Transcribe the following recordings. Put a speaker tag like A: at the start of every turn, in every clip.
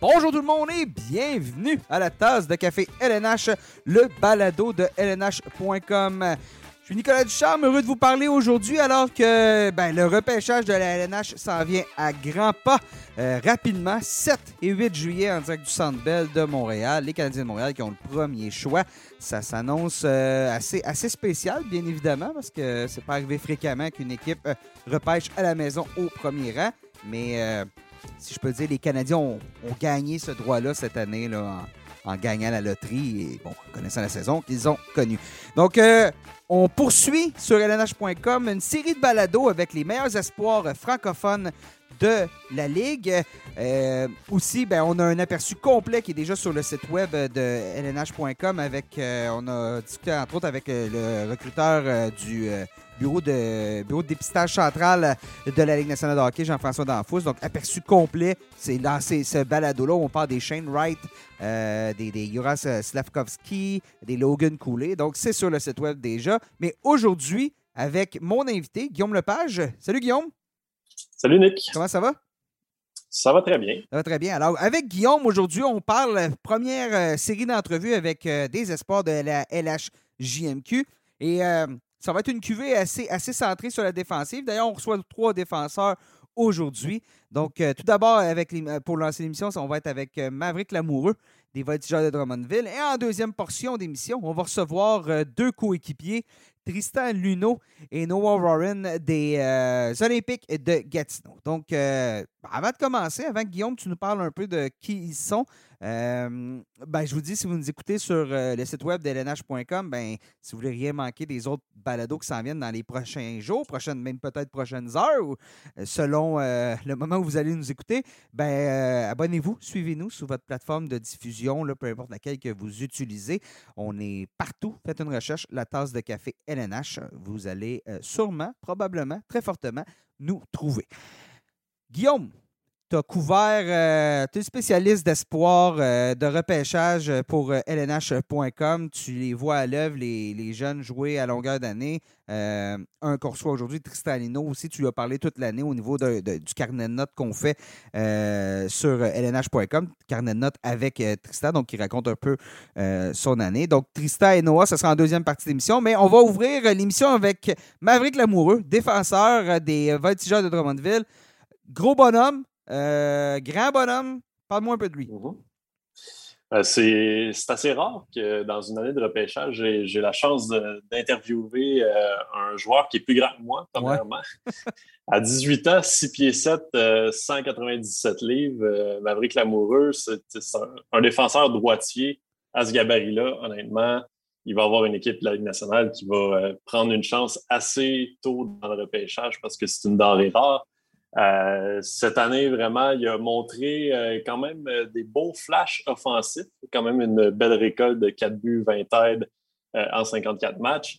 A: Bonjour tout le monde et bienvenue à la tasse de café LNH, le balado de LNH.com. Je suis Nicolas Ducharme, heureux de vous parler aujourd'hui alors que ben, le repêchage de la LNH s'en vient à grands pas euh, rapidement, 7 et 8 juillet en direct du Centre Bell de Montréal. Les Canadiens de Montréal qui ont le premier choix. Ça s'annonce euh, assez, spécial, bien évidemment, parce que c'est pas arrivé fréquemment qu'une équipe euh, repêche à la maison au premier rang. Mais si je peux dire, les Canadiens ont, gagné ce droit-là cette année là, en, gagnant la loterie et bon, connaissant la saison qu'ils ont connue. Donc, euh, on poursuit sur lnh.com une série de balados avec les meilleurs espoirs francophones de la Ligue. Euh, aussi, ben, on a un aperçu complet qui est déjà sur le site web de lnh.com avec, euh, on a discuté entre autres avec le recruteur du bureau de, bureau de dépistage central de la Ligue nationale de hockey, Jean-François Danfous. Donc, aperçu complet, c'est dans ce balado-là où on parle des Shane Wright, euh, des, des Juras Slavkovski, des Logan Cooley. Donc, c'est sur le site web déjà. Mais aujourd'hui, avec mon invité, Guillaume Lepage. Salut, Guillaume.
B: Salut, Nick.
A: Comment ça va?
B: Ça va très bien.
A: Ça va très bien. Alors, avec Guillaume, aujourd'hui, on parle première euh, série d'entrevues avec euh, des espoirs de la LHJMQ. Et ça va être une cuvée assez, centrée sur la défensive. D'ailleurs, on reçoit trois défenseurs aujourd'hui. Donc, euh, tout d'abord, avec pour lancer l'émission, on va être avec euh, Maverick Lamoureux des Voltigeurs de Drummondville. Et en deuxième portion d'émission, on va recevoir euh, deux coéquipiers, Tristan Luneau et Noah Warren des Olympiques de Gatineau. Donc, avant de commencer, avant que Guillaume, tu nous parles un peu de qui ils sont, euh, ben, je vous dis, si vous nous écoutez sur euh, le site web d'LNH.com, ben, si vous voulez rien manquer des autres balados qui s'en viennent dans les prochains jours, prochaines, même peut-être prochaines heures, ou euh, selon le moment où vous allez nous écouter, ben, abonnez-vous, suivez-nous sur votre plateforme de diffusion, peu importe laquelle que vous utilisez. On est partout. Faites une recherche, la tasse de café LNH. Vous allez sûrement, probablement, très fortement nous trouver. Guillaume, tu as couvert, euh, tu es spécialiste d'espoir, euh, de repêchage pour lnh.com. Euh, tu les vois à l'œuvre, les, jeunes jouer à longueur d'année. un qu'on reçoit aujourd'hui, Tristan Lino aussi, tu lui as parlé toute l'année au niveau du carnet de notes qu'on fait sur lnh.com. Carnet de notes avec Tristan, donc qui raconte un peu son année. Donc, Tristan et Noah, ce sera en deuxième partie d'émission, mais on va ouvrir l'émission avec Maverick Lamoureux, défenseur des Voltigeurs de Drummondville. Gros bonhomme, euh, grand bonhomme, parle-moi un peu de lui.
B: Mhm. Euh, c'est assez rare que dans une année de repêchage, j'ai la chance d'interviewer euh, un joueur qui est plus grand que moi, premièrement. à 18 ans, 6 pieds 7, 197 livres, Maverick Lamoureux, c'est un, défenseur droitier à ce gabarit-là, honnêtement. Il va avoir une équipe de la Ligue nationale qui va prendre une chance assez tôt dans le repêchage parce que c'est une denrée rare. Euh, cette année, vraiment, il a montré euh, quand même euh, des beaux flashs offensifs, quand même une belle récolte de 4 buts, 20 aides en 54 matchs.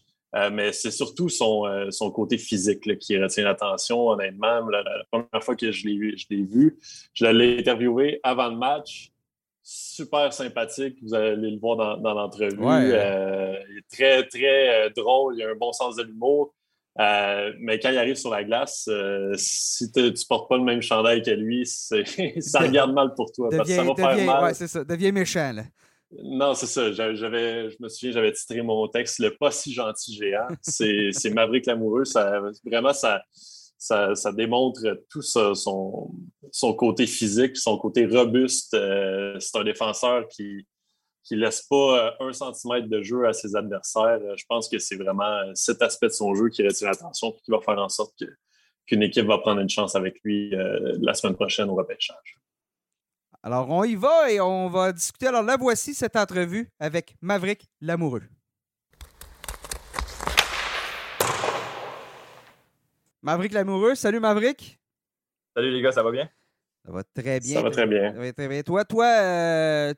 B: mais c'est surtout son, son côté physique qui retient l'attention, honnêtement. La, première fois que je l'ai vu, je l'ai interviewé avant le match. Super sympathique, vous allez le voir dans, dans l'entrevue. il est très, très drôle, il a un bon sens de l'humour. Euh, mais quand il arrive sur la glace, euh, si tu ne portes pas le même chandail que lui, ça regarde mal pour toi. parce que ça va faire mal.
A: Ouais, c'est ça. Deviens méchant. Là.
B: Non, c'est ça. J'avais, je me souviens, j'avais titré mon texte Le pas si gentil géant. C'est, c'est Maverick Lamoureux. Ça, vraiment, ça, ça, ça démontre tout son, son côté physique, son côté robuste. Euh, c'est un défenseur qui, qui ne laisse pas euh, un centimètre de jeu à ses adversaires. Euh, je pense que c'est vraiment euh, cet aspect de son jeu qui retire l'attention et qui va faire en sorte qu'une équipe va prendre une chance avec lui la semaine prochaine au repêchage.
A: Alors, on y va et on va discuter. Alors là, voici cette entrevue avec Maverick Lamoureux. Maverick Lamoureux, salut Maverick.
C: Salut les gars, ça va bien?
B: Ça va très bien. Ça va très bien.
A: Ça va très bien. Toi, toi,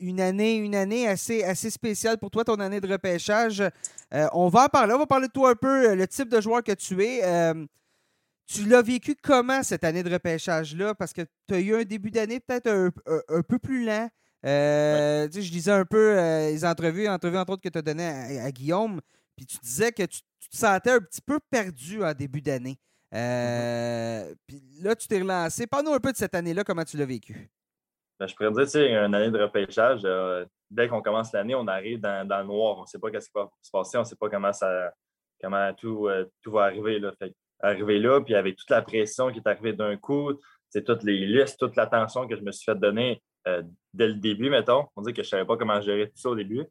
A: une année, une année assez, assez spéciale pour toi, ton année de repêchage. Euh, on va en parler. On va parler de toi un peu, euh, le type de joueur que tu es. Euh, tu l'as vécu comment cette année de repêchage-là? Parce que tu as eu un début d'année peut-être un, peu plus lent. Je lisais un peu les entrevues, entrevues entre autres que tu as données à, Guillaume, puis tu disais que tu, te sentais un petit peu perdu en début d'année. Mm-hmm. Puis là, tu t'es relancé. Parle-nous un peu de cette année-là, comment tu l'as vécu.
C: Ben, je pourrais dire, tu sais, une année de repêchage, euh, dès qu'on commence l'année, on arrive dans, le noir. On ne sait pas ce qui va se passer, on ne sait pas comment, ça, comment tout, euh, tout va arriver. Là. Arriver là, puis avec toute la pression qui est arrivée d'un coup, c'est toutes les listes, toute l'attention que je me suis fait donner euh, dès le début, mettons. On dit que je ne savais pas comment gérer tout ça au début.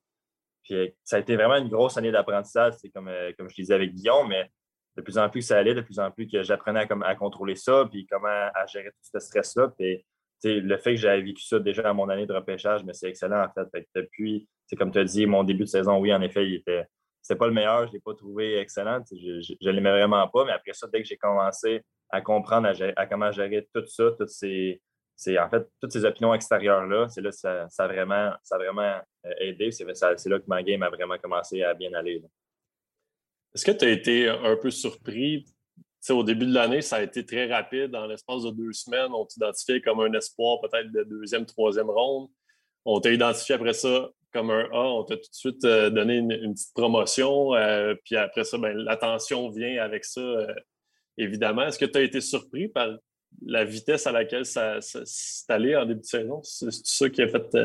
C: Puis ça a été vraiment une grosse année d'apprentissage, c'est comme, comme je disais avec Guillaume, mais de plus en plus que ça allait, de plus en plus que j'apprenais à, à, contrôler ça, puis comment à gérer tout ce stress-là. Puis le fait que j'avais vécu ça déjà à mon année de repêchage, mais c'est excellent en fait. depuis, comme tu as dit, mon début de saison, oui, en effet, il était. C'était pas le meilleur, je ne l'ai pas trouvé excellent. Je ne l'aimais vraiment pas, mais après ça, dès que j'ai commencé à comprendre à, comment gérer tout ça, toutes ces, en fait, toutes ces opinions extérieures-là, c'est là que ça, a vraiment, ça vraiment euh, aidé. C'est là que ma game a vraiment commencé à bien aller.
B: Est-ce que tu as été un peu surpris au début de l'année, ça a été très rapide. En l'espace de deux semaines, on t'identifiait comme un espoir peut-être de deuxième, troisième ronde. On t'a identifié après ça comme un A. On t'a tout de suite euh, donné une, petite promotion. Euh, puis après ça, ben, l'attention vient avec ça, euh, évidemment. Est-ce que tu as été surpris par la vitesse à laquelle ça, s'est allé en début de saison? C'est ça qui a fait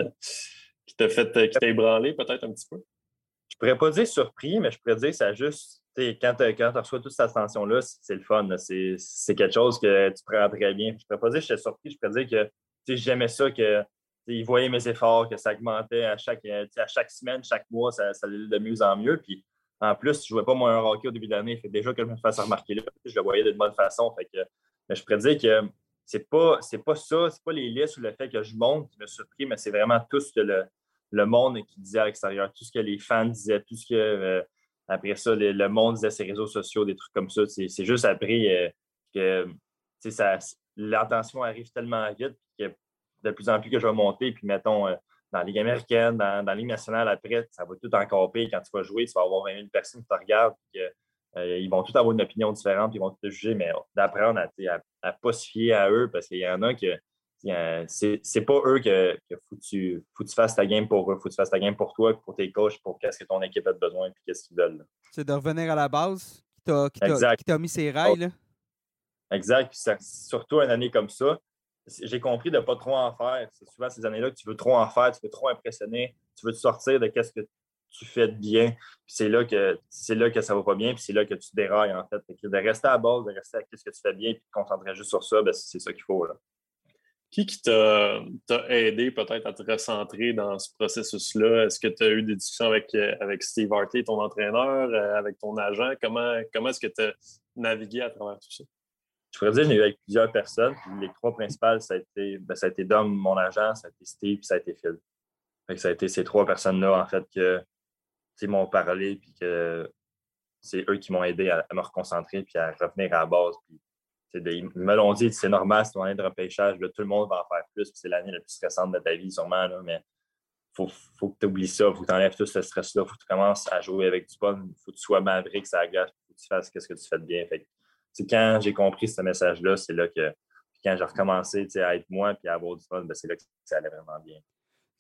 B: qui t'a fait qui t'a ébranlé peut-être un petit peu?
C: Je pourrais pas dire surpris, mais je pourrais dire que ça a juste quand, tu reçois toute cette attention-là, c'est le fun. C'est quelque chose que tu prends très bien. Je ne pourrais pas dire que surpris, je pourrais dire que j'aimais ça, que ils voyaient mes efforts, que ça augmentait à chaque, à chaque semaine, chaque mois, ça, allait de mieux en mieux. Puis en plus, je ne jouais pas moi un hockey au début de l'année. Déjà que je me fasse remarquer là, je le voyais de bonne façon. Fait que, mais je pourrais dire que c'est pas, pas ça, c'est pas les listes ou le fait que je monte qui me surpris, mais c'est vraiment tout ce que le, le monde qui disait à l'extérieur, tout ce que les fans disaient, tout ce que. Euh, après ça, le, monde disait ses réseaux sociaux, des trucs comme ça. C'est juste après euh, que l'attention arrive tellement vite que de plus en plus que je vais monter, puis mettons euh, dans la Ligue américaine, dans, la Ligue nationale, après, ça va tout encore. Quand tu vas jouer, tu vas avoir 20 000 personnes qui te regardent, euh, ils vont tous avoir une opinion différente, ils vont te juger, mais d'apprendre à ne pas se fier à eux parce qu'il y en a qui c'est pas eux que, faut, que tu, faut tu fasses ta game pour eux, faut que tu fasses ta game pour toi, pour tes coachs, pour qu'est-ce que ton équipe a besoin et qu'est-ce qu'ils veulent.
A: C'est de revenir à la base qui t'a mis ses rails. Là.
C: Exact. surtout une année comme ça, j'ai compris de ne pas trop en faire. C'est souvent ces années-là que tu veux trop en faire, tu veux trop impressionner, tu veux te sortir de qu'est-ce que tu fais de bien. c'est là que c'est là que ça va pas bien, puis c'est là que tu dérailles en fait. de rester à la base, de rester à ce que tu fais bien, puis de te concentrer juste sur ça, ben, c'est ça qu'il faut. Là.
B: Qui qui t'a aidé peut-être à te recentrer dans ce processus-là? Est-ce que tu as eu des discussions avec, euh, avec Steve Hartley, ton entraîneur, euh, avec ton agent? Comment, comment est-ce que tu as navigué à travers tout ça?
C: Je pourrais dire que j'ai eu avec plusieurs personnes. les trois principales, ça a été, ben, ça a été Dom, mon agent, ça a été Steve, puis ça a été Phil. ça a été ces trois personnes-là, en fait, qui m'ont parlé, puis que c'est eux qui m'ont aidé à, me reconcentrer, puis à revenir à la base, ils me dit, c'est normal, c'est ton année de repêchage, tout le monde va en faire plus, c'est l'année la plus stressante de ta vie, sûrement, là, mais il faut, que tu oublies ça, faut que tu enlèves tout ce stress-là, faut que tu commences à jouer avec du fun, il faut que tu sois maverick, ça il faut que tu fasses ce que tu fais de bien. Fait quand j'ai compris ce message-là, c'est là que, quand j'ai recommencé à être moi et à avoir du fun, ben, c'est là que ça allait vraiment bien.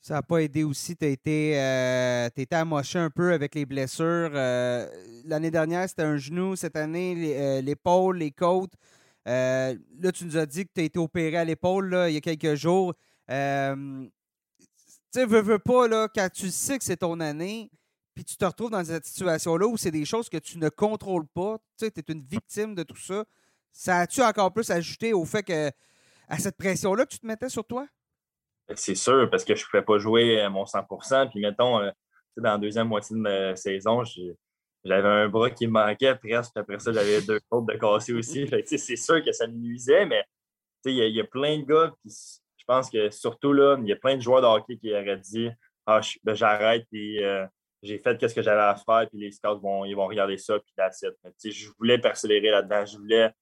A: Ça n'a pas aidé aussi. Tu as été, euh, amoché un peu avec les blessures. Euh, l'année dernière, c'était un genou. Cette année, euh, l'épaule, les côtes. Euh, là, tu nous as dit que tu as été opéré à l'épaule il y a quelques jours. Euh, tu sais, veux, veux pas, là, quand tu sais que c'est ton année, puis tu te retrouves dans cette situation-là où c'est des choses que tu ne contrôles pas, tu es une victime de tout ça, ça a-tu encore plus ajouté au fait que, à cette pression-là que tu te mettais sur toi?
C: C'est sûr, parce que je ne pouvais pas jouer à mon 100% Puis, mettons, euh, dans la deuxième moitié de ma saison, j'ai j'avais un bras qui me manquait presque. Après ça, j'avais deux côtes de cassé aussi. c'est sûr que ça me nuisait, mais il y, a plein de gars qui, je pense que surtout là, il y a plein de joueurs de hockey qui auraient dit Ah, ben, j'arrête et euh, j'ai fait ce que j'avais à faire, puis les scouts vont, ils vont regarder ça, puis la Je voulais persévérer là-dedans. Je voulais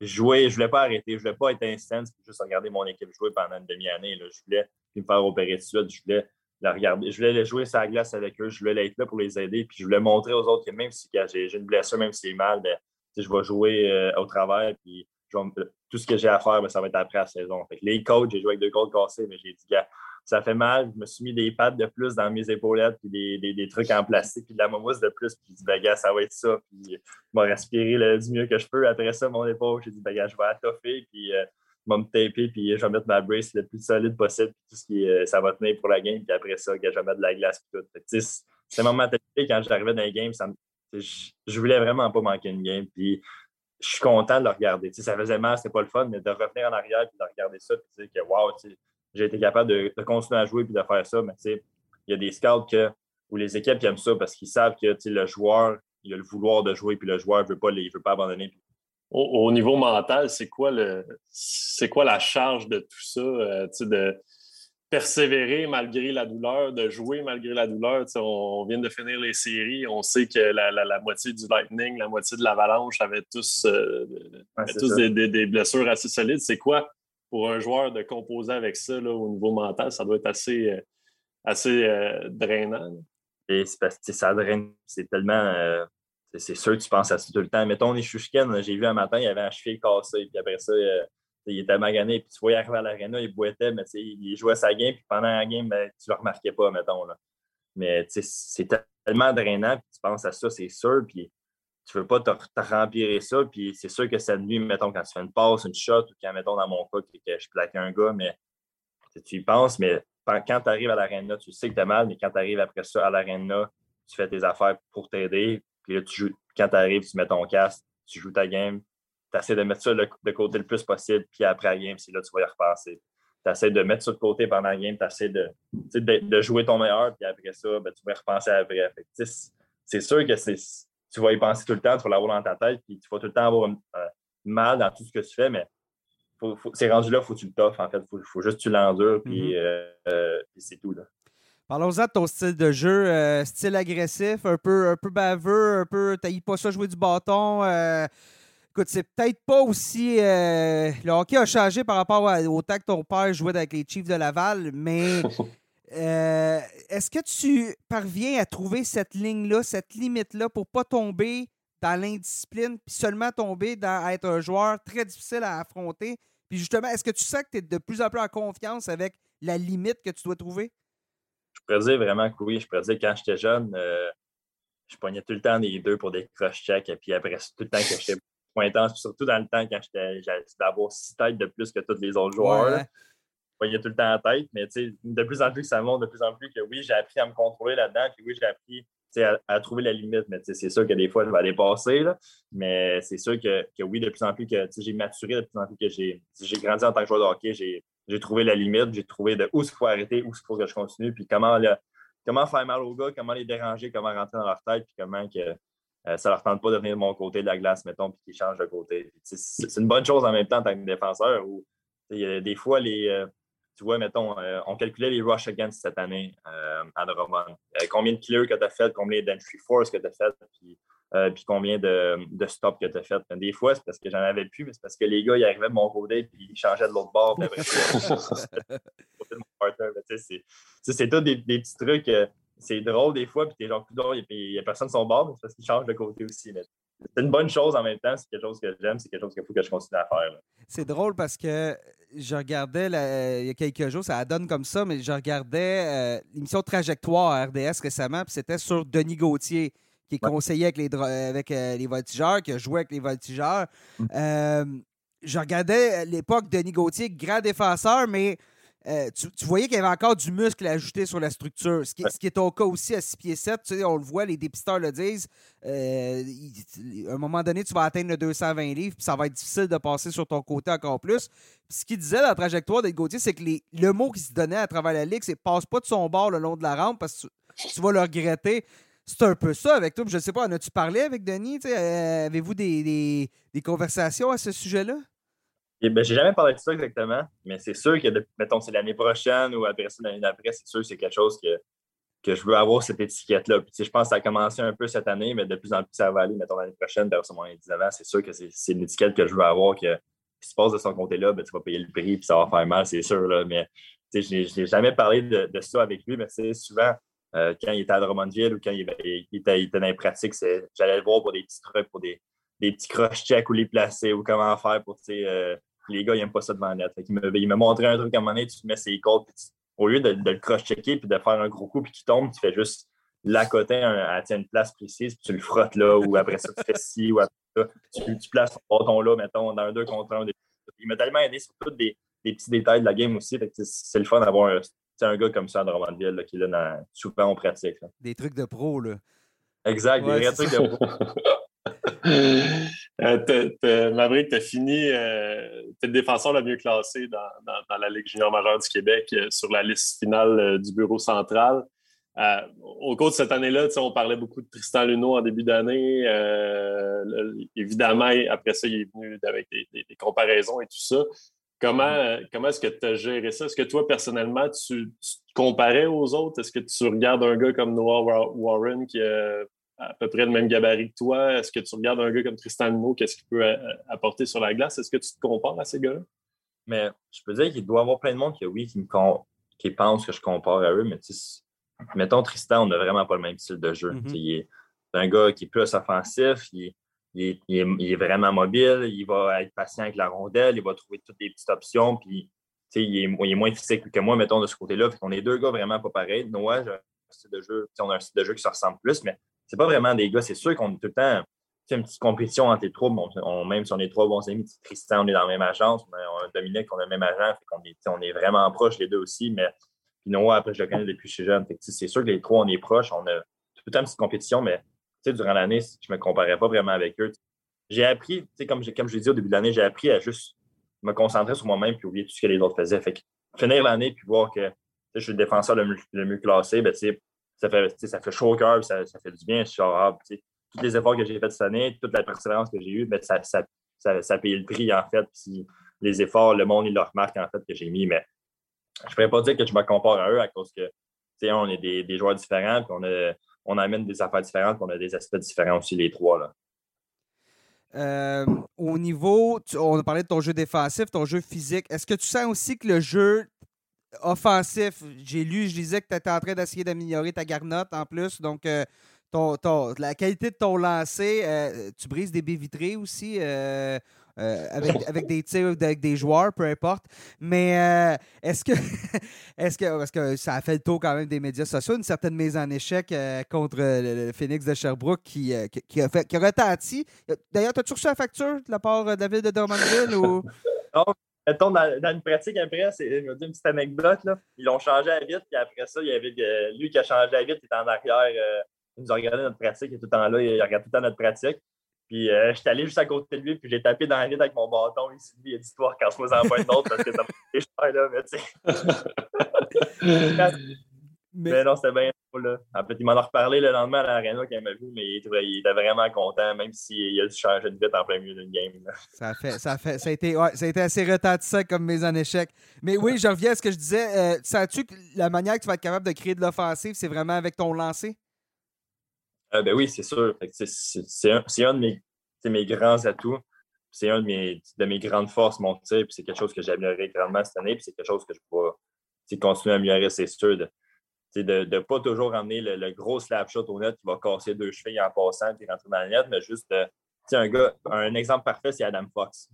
C: jouer, je voulais pas arrêter, je voulais pas être instant, juste regarder mon équipe jouer pendant une demi-année. Je voulais me faire opérer de suite. Je voulais Je voulais jouer sur la glace avec eux, je voulais être là pour les aider, puis je voulais montrer aux autres que même si j'ai une blessure, même si c'est mal, ben, je vais jouer euh, au travers, puis tout ce que j'ai à faire, ben, ça va être après la saison. les coachs, j'ai joué avec deux côtes cassées, mais j'ai dit, que ça fait mal, je me suis mis des pattes de plus dans mes épaulettes, puis des, trucs en plastique, puis de la mousse de plus, puis j'ai dit, ben, ça va être ça, puis je vais respirer du mieux que je peux. Après ça, mon épaule, j'ai dit, ben, je vais attoffer, puis. Euh, me taper, puis je vais mettre ma brace le plus solide possible, puis tout ce qui ça va tenir pour la game, puis après ça, je vais mettre de la glace, puis tout. C'est ma mentalité quand j'arrivais dans les games, je, voulais vraiment pas manquer une game, puis je suis content de le regarder. ça faisait mal, c'était pas le fun, mais de revenir en arrière, puis de regarder ça, puis dire que wow, j'ai été capable de, continuer à jouer, puis de faire ça, mais il y a des scouts que, où les équipes aiment ça parce qu'ils savent que le joueur, il a le vouloir de jouer, puis le joueur ne veut, pas, veut pas abandonner.
B: Au, niveau mental, c'est quoi le c'est quoi la charge de tout ça? Euh, de persévérer malgré la douleur, de jouer malgré la douleur? on vient de finir les séries, on sait que la, moitié du Lightning, la moitié de l'Avalanche avaient tous, euh, des, blessures assez solides. C'est quoi pour un joueur de composer avec ça au niveau mental? Ça doit être assez, euh, assez drainant.
C: Et c'est parce que ça draine, c'est tellement c'est sûr que tu penses à ça tout le temps. Mettons, les Shushken, j'ai vu un matin, il avait un cheville cassé, puis après ça, euh, il était magané, puis tu voyais arriver à l'aréna, il boitait, mais il jouait sa game, puis pendant la game, ben, tu ne le remarquais pas, mettons. Là. Mais c'est tellement drainant, puis tu penses à ça, c'est sûr, puis tu ne veux pas te, remplir ça, puis c'est sûr que cette nuit, mettons, quand tu fais une passe, une shot, ou quand, mettons, dans mon cas, que je plaque un gars, mais tu y penses, mais quand tu arrives à l'aréna, tu sais que tu mal, mais quand tu arrives après ça à l'aréna, tu fais tes affaires pour t'aider, puis là, tu joues, quand tu arrives, tu mets ton casque, tu joues ta game, tu essaies de mettre ça de côté le plus possible, puis après la game, c'est là que tu vas y repasser. Tu essaies de mettre ça de côté pendant la game, tu essaies de, de, jouer ton meilleur, puis après ça, ben, tu vas y repenser après. C'est sûr que tu vas y penser tout le temps, tu vas l'avoir dans ta tête, puis tu vas tout le temps avoir euh, mal dans tout ce que tu fais, mais c'est rendu là, il faut que tu le toffes, en fait. Il faut, juste que tu l'endures, puis, mm-hmm. euh, euh, puis c'est tout. Là.
A: Parlons-en de ton style de jeu, euh, style agressif, un peu, un peu baveux, un peu. T'as pas ça jouer du bâton. Euh, écoute, c'est peut-être pas aussi. Euh, le hockey a changé par rapport au temps que ton père jouait avec les Chiefs de Laval, mais est-ce que tu parviens à trouver cette ligne-là, cette limite-là pour pas tomber dans l'indiscipline, puis seulement tomber dans être un joueur très difficile à affronter? Puis justement, est-ce que tu sens que tu es de plus en plus en confiance avec la limite que tu dois trouver?
C: Je pourrais dire vraiment que oui. Je pourrais dire que quand j'étais jeune, euh, je pognais tout le temps les deux pour des cross-checks. Et puis après, tout le temps que j'étais moins intense, surtout dans le temps quand j'étais d'avoir six têtes de plus que tous les autres joueurs. Je pognais tout le temps la tête. Mais de plus en plus que ça monte, de plus en plus que oui, j'ai appris à me contrôler là-dedans. Puis oui, j'ai appris à, trouver la limite. Mais c'est sûr que des fois, je vais aller passer. Là. Mais c'est sûr que, que, oui, de plus en plus que j'ai maturé, de plus en plus que j'ai grandi en tant que joueur de hockey, j'ai j'ai trouvé la limite, j'ai trouvé de où il faut arrêter, où il faut que je continue, puis comment, comment faire mal aux gars, comment les déranger, comment rentrer dans leur tête, puis comment que, euh, ça leur tente pas de venir de mon côté de la glace, mettons, puis qu'ils changent de côté. C'est une bonne chose en même temps en tant que défenseur où des fois, les, euh, tu vois, mettons, euh, on calculait les rush against cette année à Drummond. combien de clears que tu as fait, combien d'entry force que tu as fait, puis euh, puis combien de, de stops que tu as fait. Des fois, c'est parce que j'en avais plus, mais c'est parce que les gars, ils arrivaient de mon côté puis ils changeaient de l'autre bord. c'est tout des, des, petits trucs. Euh, c'est drôle des fois, puis t'es genre plus drôle, il n'y a personne de son bord, mais c'est parce qu'ils changent de côté aussi. C'est une bonne chose en même temps, c'est quelque chose que j'aime, c'est quelque chose qu'il faut que je continue à faire.
A: C'est drôle parce que je regardais il y a quelques jours, ça donne comme ça, mais je regardais euh, l'émission Trajectoire à RDS récemment, puis c'était sur Denis Gauthier qui est conseillé avec, les, avec euh, les voltigeurs, qui a joué avec les voltigeurs. Mm. Euh, je regardais à l'époque Denis Gauthier, grand défenseur, mais euh, tu, voyais qu'il y avait encore du muscle à ajouter sur la structure, ce qui, ce qui est ton cas aussi à 6 pieds 7. Tu sais, on le voit, les dépisteurs le disent. à un moment donné, tu vas atteindre le 220 livres, puis ça va être difficile de passer sur ton côté encore plus. ce qu'il disait dans la trajectoire de Gauthier, c'est que les, le mot qui se donnait à travers la ligue, c'est passe pas de son bord le long de la rampe parce que tu vas le regretter c'est un peu ça avec toi. Je ne sais pas, en as-tu parlé avec Denis? Euh, avez-vous des, conversations à ce sujet-là?
C: Je eh ben, j'ai jamais parlé de ça exactement, mais c'est sûr que, mettons, c'est l'année prochaine ou après l'année d'après, c'est sûr que c'est quelque chose que, que je veux avoir cette étiquette-là. je pense que ça a commencé un peu cette année, mais de plus en plus, ça va aller, mettons, l'année prochaine, vers mon 19 ans. C'est sûr que c'est une étiquette que je veux avoir, que si tu passes de son côté-là, ben, tu vas payer le prix, puis ça va faire mal, c'est sûr. Là. Mais je n'ai jamais parlé de, ça avec lui, mais c'est souvent euh, quand il était à Drummondville ou quand il, était, dans les pratiques, j'allais le voir pour des petits trucs, pour des, petits cross-checks où les placer ou comment faire pour, euh, les gars, ils n'aiment pas ça devant net. il m'a montré un truc à un moment donné, tu mets ses côtes, au lieu de, le cross-checker puis de faire un gros coup puis qu'il tombe, tu fais juste là côté à une place précise, puis tu le frottes là, ou après ça, tu fais ci, ou après ça, tu, places ton bâton là, mettons, dans un 2 contre 1, il m'a tellement aidé sur tous des, petits détails de la game aussi. C'est le fun d'avoir un, gars comme ça à Drummondville qui est là souvent en pratique.
A: Des trucs de pro, là.
C: Exact, des vrais trucs de pro.
B: euh, Maverick, tu as fini, euh, tu es le défenseur le mieux classé dans, la Ligue junior majeure du Québec euh, sur la liste finale euh, du bureau central. au cours de cette année-là, on parlait beaucoup de Tristan Luneau en début d'année. évidemment, après ça, il est venu avec des, comparaisons et tout ça. Comment, comment est-ce que tu as géré ça? Est-ce que toi, personnellement, tu, tu, te comparais aux autres? Est-ce que tu regardes un gars comme Noah Warren qui a à peu près le même gabarit que toi? Est-ce que tu regardes un gars comme Tristan Luneau, qu'est-ce qu'il peut euh, apporter sur la glace? Est-ce que tu te compares à ces gars-là?
C: Mais je peux dire qu'il doit y avoir plein de monde qui, oui, qui, me qui pense que je compare à eux, mais mettons Tristan, on n'a vraiment pas le même style de jeu. Mm-hmm. Il est un gars qui est plus offensif, il est, vraiment mobile, il va être patient avec la rondelle, il va trouver toutes les petites options, puis il est, il est, moins physique que moi, mettons, de ce côté-là. On est deux gars vraiment pas pareils. Noah, de jeu, on a un style de jeu qui se ressemble plus, mais c'est pas vraiment des gars. C'est sûr qu'on est tout le temps une petite compétition entre les trois. même si on est trois bons amis, Tristan, on est dans la même agence. On a Dominique, on a le même agent. on, est, on est vraiment proches les deux aussi. Mais puis Noah, après, je le connais depuis chez jeune. C'est sûr que les trois, on est proches. On a tout le temps une petite compétition, mais durant l'année, je me comparais pas vraiment avec eux. J'ai appris, comme, comme je l'ai dit au début de l'année, j'ai appris à juste me concentrer sur moi-même et oublier tout ce que les autres faisaient. Fait que finir l'année puis voir que je suis le défenseur le mieux, classé, ben, ça fait, ça fait chaud au cœur, ça, ça, fait du bien. Je suis ah, tous les efforts que j'ai faits cette année, toute la persévérance que j'ai eue, ben, ça, ça, ça, a payé le prix, en fait. Puis les efforts, le monde, il le remarque, en fait, que j'ai mis. Mais je ne pourrais pas dire que je me compare à eux à cause que, on est des, des, joueurs différents, puis on, a, on amène des affaires différentes, on a des aspects différents aussi, les trois. Là.
A: Euh, au niveau, on a parlé de ton jeu défensif, ton jeu physique. Est-ce que tu sens aussi que le jeu offensif, j'ai lu, je disais que tu étais en train d'essayer d'améliorer ta garnotte en plus. Donc, euh, ton, la qualité de ton lancer, euh, tu brises des baies vitrées aussi. Euh, avec, des tirs avec des joueurs, peu importe. Mais est-ce que est-ce que parce que ça a fait le tour quand même des médias sociaux, une certaine mise en échec contre le, Phoenix de Sherbrooke qui, qui, a fait qui a retenti. D'ailleurs, as-tu reçu la facture de la part de la ville de Drummondville ou?
C: Mettons, dans, dans, une pratique après, c'est je vais dire une petite anecdote. Là. Ils l'ont changé à vite, puis après ça, il y avait lui qui a changé à vite, il était en arrière. Euh, il nous a regardé notre pratique, il est tout le temps là, il regarde tout le temps notre pratique. Puis euh, j'étais allé juste à côté de lui, puis j'ai tapé dans la vide avec mon bâton. Il s'est dit, il a dit, toi, casse-moi en point d'autre parce que ça m'a fait cher, là, mais tu sais. Mais, non, c'était bien drôle. En fait, il m'en a reparlé le lendemain à l'Arena quand il m'a vu, mais il était, vraiment content, même s'il a dû changer de vite en plein milieu d'une game.
A: Ça a, fait, ça, a fait, ça, a été, ça a été assez retentissant comme mise en échec. Mais oui, je reviens à ce que je disais. Euh, Sens-tu que la manière que tu vas être capable de créer de l'offensive, c'est vraiment avec ton lancer?
C: Euh, ben oui, c'est sûr. C'est un, de mes, mes grands atouts. C'est un de mes, de mes grandes forces, mon tir. C'est quelque chose que j'ai amélioré grandement cette année. C'est quelque chose que je peux continuer à améliorer, c'est sûr de ne pas toujours ramener le, gros slap shot au net qui va casser deux chevilles en passant et rentrer dans la net, mais juste euh, un gars, un exemple parfait, c'est Adam Fox.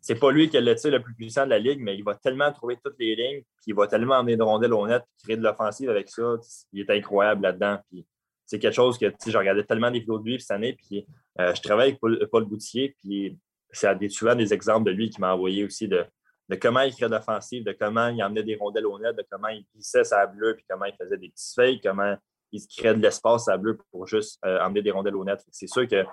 C: C'est pas lui qui est le tir le plus puissant de la ligue, mais il va tellement trouver toutes les lignes, puis il va tellement emmener de rondelles au net, créer de l'offensive avec ça. Il est incroyable là-dedans. C'est quelque chose que je regardais tellement des vidéos de lui cette année, puis euh, je travaille avec Paul, Paul Boutier, puis c'est souvent des exemples de lui qui m'a envoyé aussi de de comment il crée l'offensive, de comment il emmenait des rondelles au net, de comment il glissait sa bleue, puis comment il faisait des petits feuilles, comment il crée de l'espace à bleu pour juste euh, emmener des rondelles au net. C'est sûr que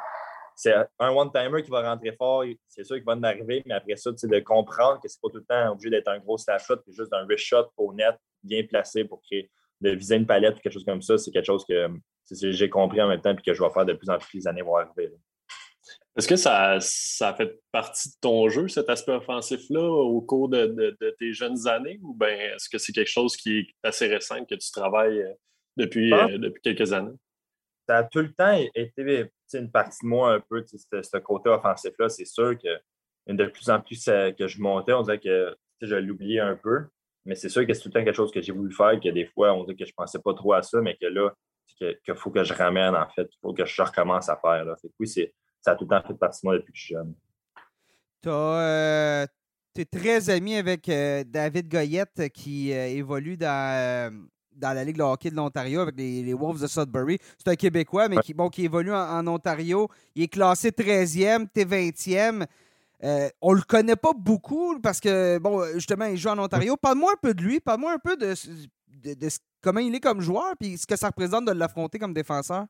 C: c'est un one-timer qui va rentrer fort, c'est sûr qu'il va en arriver, mais après ça, de comprendre que c'est pas tout le temps obligé d'être un gros slash shot, puis juste un wrist shot au net bien placé pour créer, de viser une palette ou quelque chose comme ça, c'est quelque chose que j'ai compris en même temps et que je vais faire de plus en plus les années vont arriver.
B: Est-ce que ça, ça fait partie de ton jeu, cet aspect offensif-là, au cours de, tes jeunes années, ou bien est-ce que c'est quelque chose qui est assez récent, que tu travailles euh, depuis, euh, depuis quelques années?
C: Ça a tout le temps été une partie de moi un peu, ce, côté offensif-là. C'est sûr que de plus en plus que je montais, on dirait que je l'oubliais un peu. Mais c'est sûr que c'est tout le temps quelque chose que j'ai voulu faire, que des fois, on dirait que je ne pensais pas trop à ça, mais que là, qu'il faut que je ramène, en fait. Il faut que je recommence à faire. Là. Fait oui, c'est ça a tout le temps fait partie de moi depuis que je suis jeune.
A: Euh, tu es très ami avec euh, David Goyette qui euh, évolue dans, dans la Ligue de hockey de l'Ontario avec les, Wolves de Sudbury. C'est un Québécois, mais qui, bon, qui évolue en, Ontario. Il est classé 13e, tu es 20e. Euh, on le connaît pas beaucoup parce que, bon, justement, il joue en Ontario. Parle-moi un peu de lui, parle-moi un peu de, de, comment il est comme joueur, puis ce que ça représente de l'affronter comme défenseur?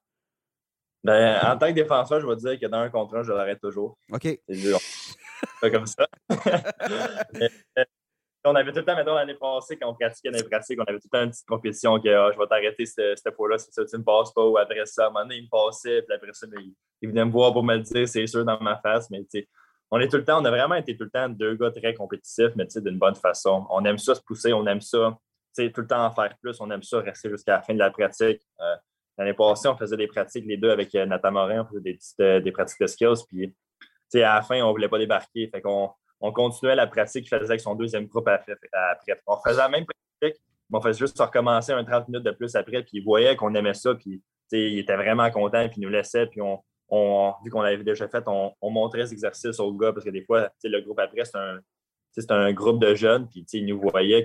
C: Ben, en tant que défenseur, je vais dire que dans un contrat, je l'arrête toujours.
A: OK.
C: C'est comme ça. on avait tout le temps, maintenant l'année passée, quand on pratiquait dans les pratiques, on avait tout le temps une petite compétition que ah, je vais t'arrêter cette, cette fois-là, si ça, tu ne me passes pas, ou après ça, à un moment donné, il me passait, puis après ça, ben, il, venait me voir pour me le dire, c'est sûr, dans ma face, mais tu sais, on est tout le temps, on a vraiment été tout le temps deux gars très compétitifs, mais tu sais, d'une bonne façon. On aime ça se pousser, on aime ça, tout le temps en faire plus, on aime ça rester jusqu'à la fin de la pratique. Euh, l'année passée, on faisait des pratiques, les deux, avec euh, Nathan Morin, on faisait des, euh, des pratiques de skills, puis à la fin, on ne voulait pas débarquer, fait qu'on on continuait la pratique qu'il faisait avec son deuxième groupe après. On faisait la même pratique, mais on faisait juste recommencer un 30 minutes de plus après, puis il voyait qu'on aimait ça, puis il était vraiment content, puis il nous laissait, puis on, vu qu'on l'avait déjà fait, on, montrait cet exercice aux gars, parce que des fois, le groupe après, c'est un, un groupe de jeunes, puis ils nous voyaient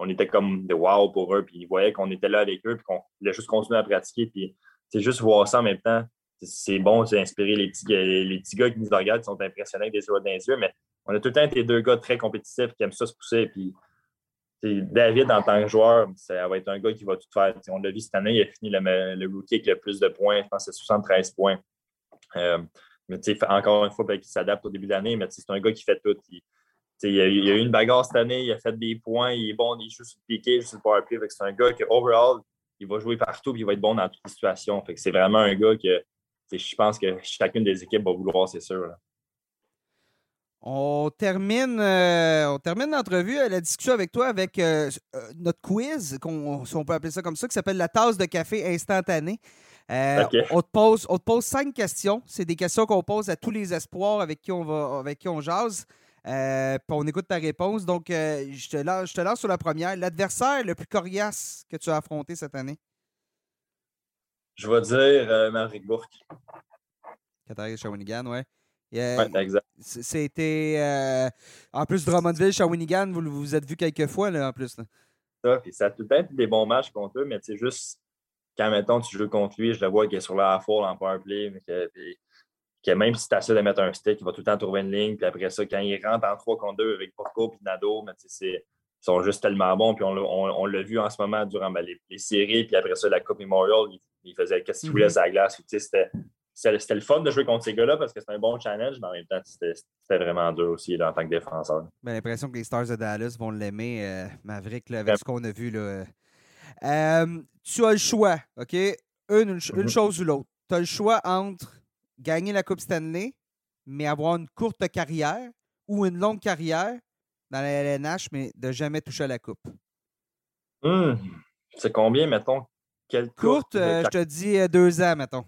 C: qu'on était comme de wow pour eux, puis ils voyaient qu'on était là avec eux, puis qu'on voulait juste continuer à pratiquer, puis juste voir ça en même temps. C'est bon, c'est inspiré les petits, les petits gars qui nous regardent, sont impressionnés avec des yeux dans les yeux, mais on a tout le temps été deux gars très compétitifs qui aiment ça se pousser. Puis, David, en tant que joueur, ça va être un gars qui va tout faire. on l'a vu cette année, il a fini le, rookie avec le plus de points. Je pense que c'est 73 points. Euh, mais encore une fois, il s'adapte au début de l'année, mais c'est un gars qui fait tout. A, a, eu une bagarre cette année, il a fait des points, il est bon, il joue sur le piqué, il joue sur le power play. C'est un gars qui, overall, il va jouer partout et il va être bon dans toutes les situations. c'est vraiment un gars que je pense que chacune des équipes va vouloir, c'est sûr.
A: On termine, euh, on termine l'entrevue, euh, la discussion avec toi avec euh, notre quiz, si on peut appeler ça comme ça, qui s'appelle la tasse de café instantanée. on, te pose, on te pose cinq questions. C'est des questions qu'on pose à tous les espoirs avec qui on va, avec qui on jase. Puis on écoute ta réponse. Donc, je, te lance, je te lance sur la première. L'adversaire le plus coriace que tu as affronté cette année?
C: Je vais dire Maverick Bourque.
A: Qatari Shawinigan, ouais.
C: Euh, exact.
A: C'était. Euh, en plus, Drummondville, Shawinigan, vous vous êtes vu quelques fois, là, en plus.
C: Ça, puis ça a tout le temps des bons matchs contre eux, mais c'est juste quand, mettons, tu joues contre lui, je le vois qu'il est sur la four en powerplay, mais que, que même si tu essaies de mettre un stick, il va tout le temps trouver une ligne. Puis après ça, quand il rentre en 3 contre 2 avec Porco et Nado, mais ils sont juste tellement bons. Puis on, l'a vu en ce moment durant ben, les, séries. Puis après ça, la Coupe Memorial, il, faisait qu'est-ce qu'il voulait mm-hmm. à la glace. C'était c'était le fun de jouer contre ces gars-là parce que c'est un bon challenge, mais en même temps, c'était vraiment dur aussi en tant que défenseur.
A: J'ai l'impression que les Stars de Dallas vont l'aimer, euh, Maverick, avec ce qu'on a vu. Là. Euh, tu as le choix, OK? Une, mm-hmm. chose ou l'autre. Tu as le choix entre gagner la Coupe Stanley, mais avoir une courte carrière, ou une longue carrière dans la LNH, mais de jamais toucher à la Coupe.
C: Hmm. C'est combien, mettons?
A: Quelle courte, euh, je te dis deux ans, mettons.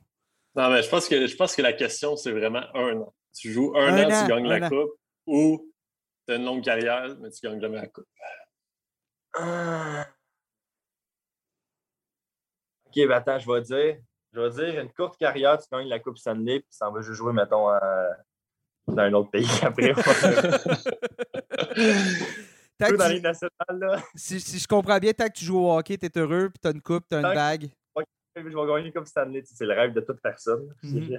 B: Non, mais je pense que, je pense que la question, c'est vraiment un an. Tu joues un, an, tu gagnes la coupe, ou tu as une longue carrière, mais tu gagnes jamais la coupe.
C: Ah. Ok, ben attends, je vais dire. Je vais dire une courte carrière, tu gagnes la Coupe Stanley, puis ça va juste jouer, mettons, dans un autre pays après.
A: dans là. Si, si, je comprends bien, tant que tu joues au hockey, tu es heureux, puis tu as une coupe, tu as une bague
C: je vais gagner comme Stanley. C'est le rêve de toute personne. Mhm.